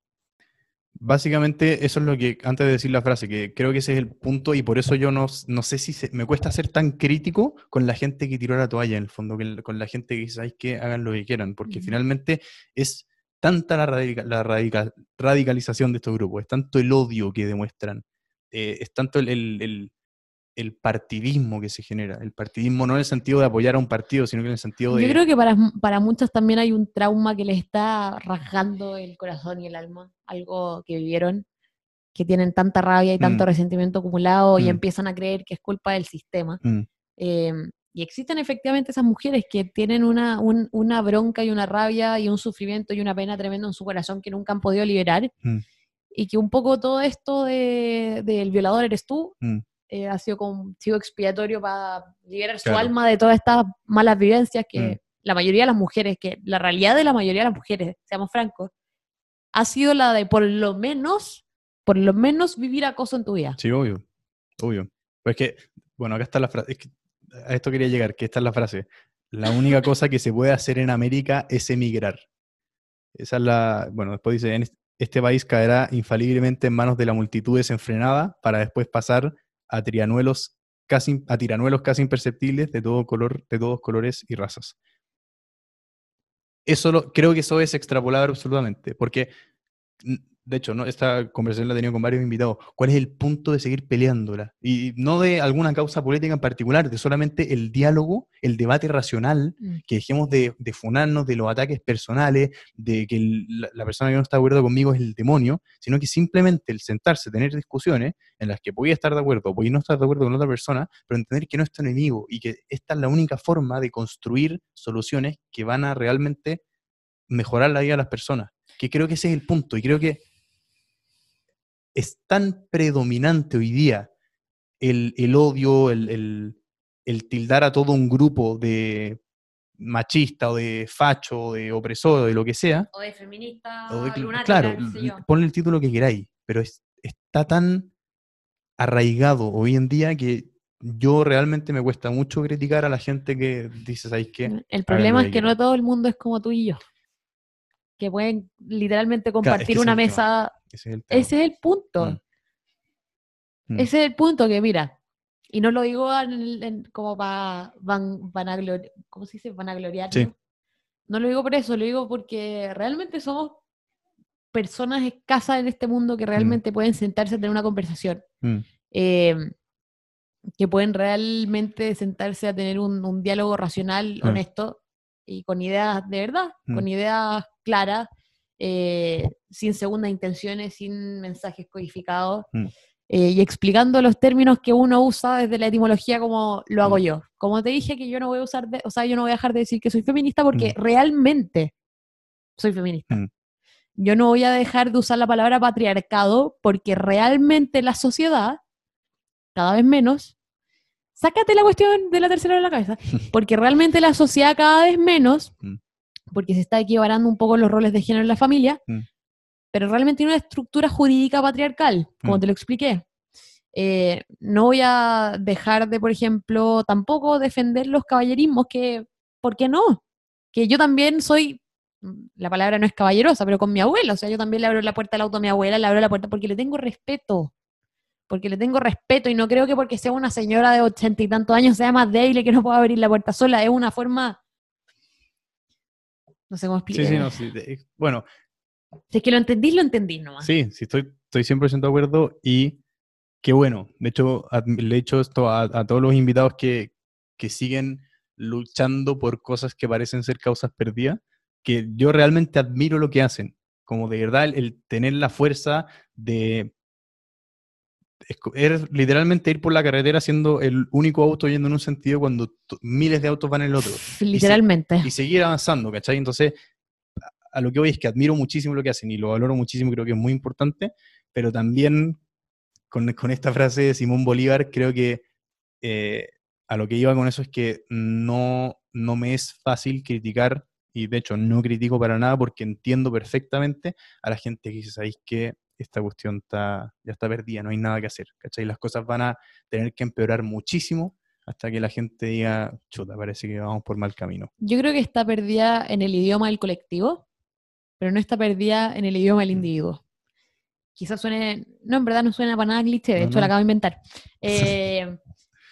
Básicamente, eso es lo que, antes de decir la frase, que creo que ese es el punto y por eso yo no, no sé si se- me cuesta ser tan crítico con la gente que tiró la toalla, en el fondo, que con la gente que dice, "Ay, que hagan lo que quieran, porque Ujú. finalmente es tanta la, radica- la radica- radicalización de estos grupos, es tanto el odio que demuestran, eh, es tanto el, el- el- el partidismo que se genera. El partidismo no en el sentido de apoyar a un partido, sino que en el sentido de... Yo creo que para, para muchos también hay un trauma que les está rasgando el corazón y el alma, algo que vivieron, que tienen tanta rabia y tanto Mm. resentimiento acumulado y Mm. empiezan a creer que es culpa del sistema. Mm, Eh, y existen efectivamente esas mujeres que tienen una, un- una bronca y una rabia y un sufrimiento y una pena tremendo en su corazón que nunca han podido liberar. Y que un poco todo esto de- del violador eres tú mm, eh, ha sido como un chivo expiatorio para liberar su Claro. alma de todas estas malas vivencias que Mm. la mayoría de las mujeres, que la realidad de la mayoría de las mujeres, seamos francos, ha sido la de por lo menos, por lo menos vivir acoso en tu vida. Sí, obvio. Obvio. Pues que, bueno, acá está la frase. Es que a esto quería llegar, que esta es la frase. La única cosa que se puede hacer en América es emigrar. Esa es la. Bueno, después dice: "En este país caerá infaliblemente en manos de la multitud desenfrenada para después pasar a trianuelos casi, a tiranuelos casi imperceptibles de todo color, de todos colores y razas. Eso lo- creo que eso es extrapolable absolutamente, porque de hecho, ¿no? esta conversación la he tenido con varios invitados. ¿Cuál es el punto de seguir peleándola? Y no de alguna causa política en particular, de solamente el diálogo, el debate racional, Mm. que dejemos de, de funarnos de los ataques personales, de que el- la, la persona que no está de acuerdo conmigo es el demonio, sino que simplemente el sentarse, tener discusiones en las que podía estar de acuerdo, podía no estar de acuerdo con otra persona, pero entender que no es tu enemigo y que esta es la única forma de construir soluciones que van a realmente mejorar la vida de las personas. Que creo que ese es el punto y creo que es tan predominante hoy día el, el odio, el, el- el tildar a todo un grupo de machista o de facho o de opresor o de lo que sea. O de feminista, o de- lunática, claro, ponle el título que queráis, pero es- está tan arraigado hoy en día que yo realmente me cuesta mucho criticar a la gente que dice, ¿sabéis qué? El problema es que no todo el mundo es como tú y yo. Que pueden literalmente compartir es una mesa. Ese es el tema. Ese es el punto. Mm. Mm. Ese es el punto que, mira, y no lo digo en- en- como para van, vanaglori- ¿cómo se dice? Vanagloriarnos. Sí. No lo digo por eso, lo digo porque realmente somos personas escasas en este mundo que realmente pueden sentarse a tener una conversación. Mm. eh, que pueden realmente sentarse a tener un, un diálogo racional, honesto y con ideas de verdad, Mm. con ideas claras, eh, sin segundas intenciones, sin mensajes codificados, Mm. eh, y explicando los términos que uno usa desde la etimología como lo hago Mm. yo. Como te dije que yo no voy a usar, de- o sea, yo no voy a dejar de decir que soy feminista porque Mm. realmente soy feminista. Mm. Yo no voy a dejar de usar la palabra patriarcado porque realmente la sociedad, cada vez menos, sácate la cuestión de la tercera de la cabeza, porque realmente la sociedad cada vez menos, Mm. porque se está equiparando un poco los roles de género en la familia, Mm. pero realmente tiene una estructura jurídica patriarcal, como Mm. te lo expliqué. Eh, no voy a dejar de, por ejemplo, tampoco defender los caballerismos, que, ¿por qué no? Que yo también soy, la palabra no es caballerosa, pero con mi abuela, o sea, yo también le abro la puerta al auto a mi abuela, le abro la puerta porque le tengo respeto, porque le tengo respeto y no creo que porque sea una señora de ochenta y tantos años sea más débil y que no pueda abrir la puerta sola, es una forma... No sé cómo explicar. Sí, sí, no, sí, de- Bueno, Si es que lo entendís, lo entendís nomás. Sí, sí, estoy, estoy 100% de acuerdo y qué bueno. De hecho, le he hecho esto a, a todos los invitados que, que siguen luchando por cosas que parecen ser causas perdidas, que yo realmente admiro lo que hacen. Como de verdad el, el tener la fuerza de esco- er- literalmente ir por la carretera siendo el único auto yendo en un sentido cuando miles de autos van en el otro Literalmente. y seguir avanzando, ¿cachai? Entonces, a- a lo que voy es que admiro muchísimo lo que hacen y lo valoro muchísimo, creo que es muy importante, pero también con, con esta frase de Simón Bolívar, creo que eh, a lo que iba con eso es que no, no me es fácil criticar, y de hecho no critico para nada porque entiendo perfectamente a la gente que dice, ¿sabéis que esta cuestión está, ya está perdida, no hay nada que hacer, ¿cachai? Las cosas van a tener que empeorar muchísimo hasta que la gente diga, chuta, parece que vamos por mal camino. Yo creo que está perdida en el idioma del colectivo, pero no está perdida en el idioma del Mm. individuo. Quizás suene, no, en verdad no suena para nada cliché, de No, hecho no. lo acabo de inventar. Eh,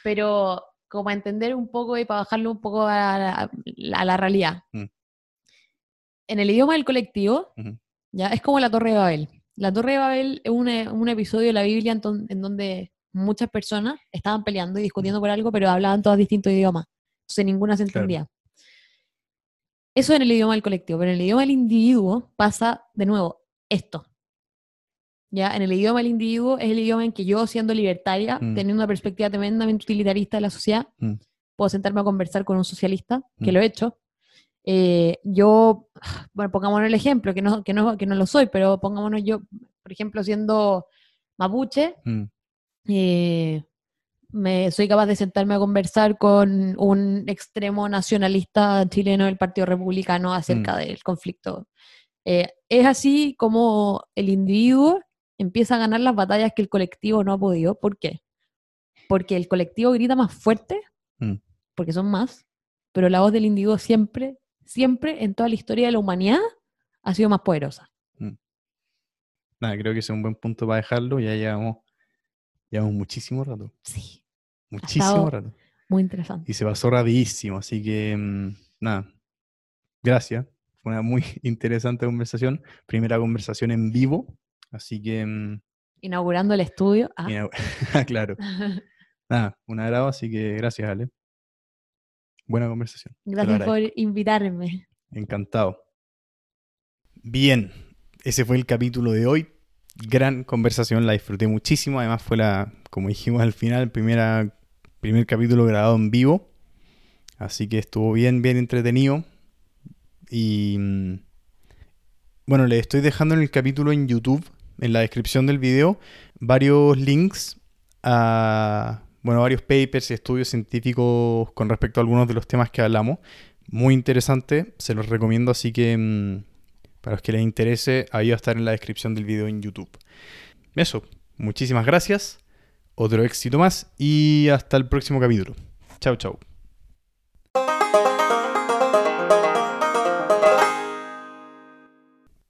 pero como a entender un poco y para bajarlo un poco a la, a la realidad. Mm. En el idioma del colectivo, Ujú. ya es como la Torre de Babel. La Torre de Babel es un, un episodio de la Biblia en, ton- en donde muchas personas estaban peleando y discutiendo por algo, pero hablaban todos distintos idiomas. Entonces ninguna se Claro. entendía. Eso en el idioma del colectivo, pero en el idioma del individuo pasa de nuevo esto. Ya, en el idioma del individuo es el idioma en que yo, siendo libertaria, Mm. teniendo una perspectiva tremendamente utilitarista de la sociedad, Mm. puedo sentarme a conversar con un socialista, que Mm. lo he hecho. Eh, yo, bueno, pongámonos el ejemplo, que no, que, no, que no lo soy, pero pongámonos yo, por ejemplo, siendo mapuche, Mm, eh, me, soy capaz de sentarme a conversar con un extremo nacionalista chileno del Partido Republicano acerca Mm. del conflicto. Eh, es así como el individuo empieza a ganar las batallas que el colectivo no ha podido. ¿Por qué? Porque el colectivo grita más fuerte, Mm. porque son más, pero la voz del individuo siempre, siempre en toda la historia de la humanidad ha sido más poderosa. Nada, creo que ese es un buen punto para dejarlo. Ya llevamos, llevamos muchísimo rato. Sí, Muchísimo rato. muy interesante. Y se pasó rapidísimo. Así que, mm, nada. Gracias. Fue una muy interesante conversación. Primera conversación en vivo. Así que, mm, Inaugurando el estudio. Ah. claro. Nada, un agrado. Así que gracias, Ale. Buena conversación. Gracias por invitarme. Encantado. Bien, ese fue el capítulo de hoy. Gran conversación, la disfruté muchísimo. Además fue la, como dijimos al final, primera, primer capítulo grabado en vivo. Así que estuvo bien, bien entretenido. Y mm, bueno, le estoy dejando en el capítulo en YouTube, en la descripción del video, varios links a bueno, varios papers y estudios científicos con respecto a algunos de los temas que hablamos. Muy interesante, se los recomiendo, así que mm, para los que les interese, ahí va a estar en la descripción del video en YouTube. Eso, muchísimas gracias, otro éxito más y hasta el próximo capítulo. Chao, chao.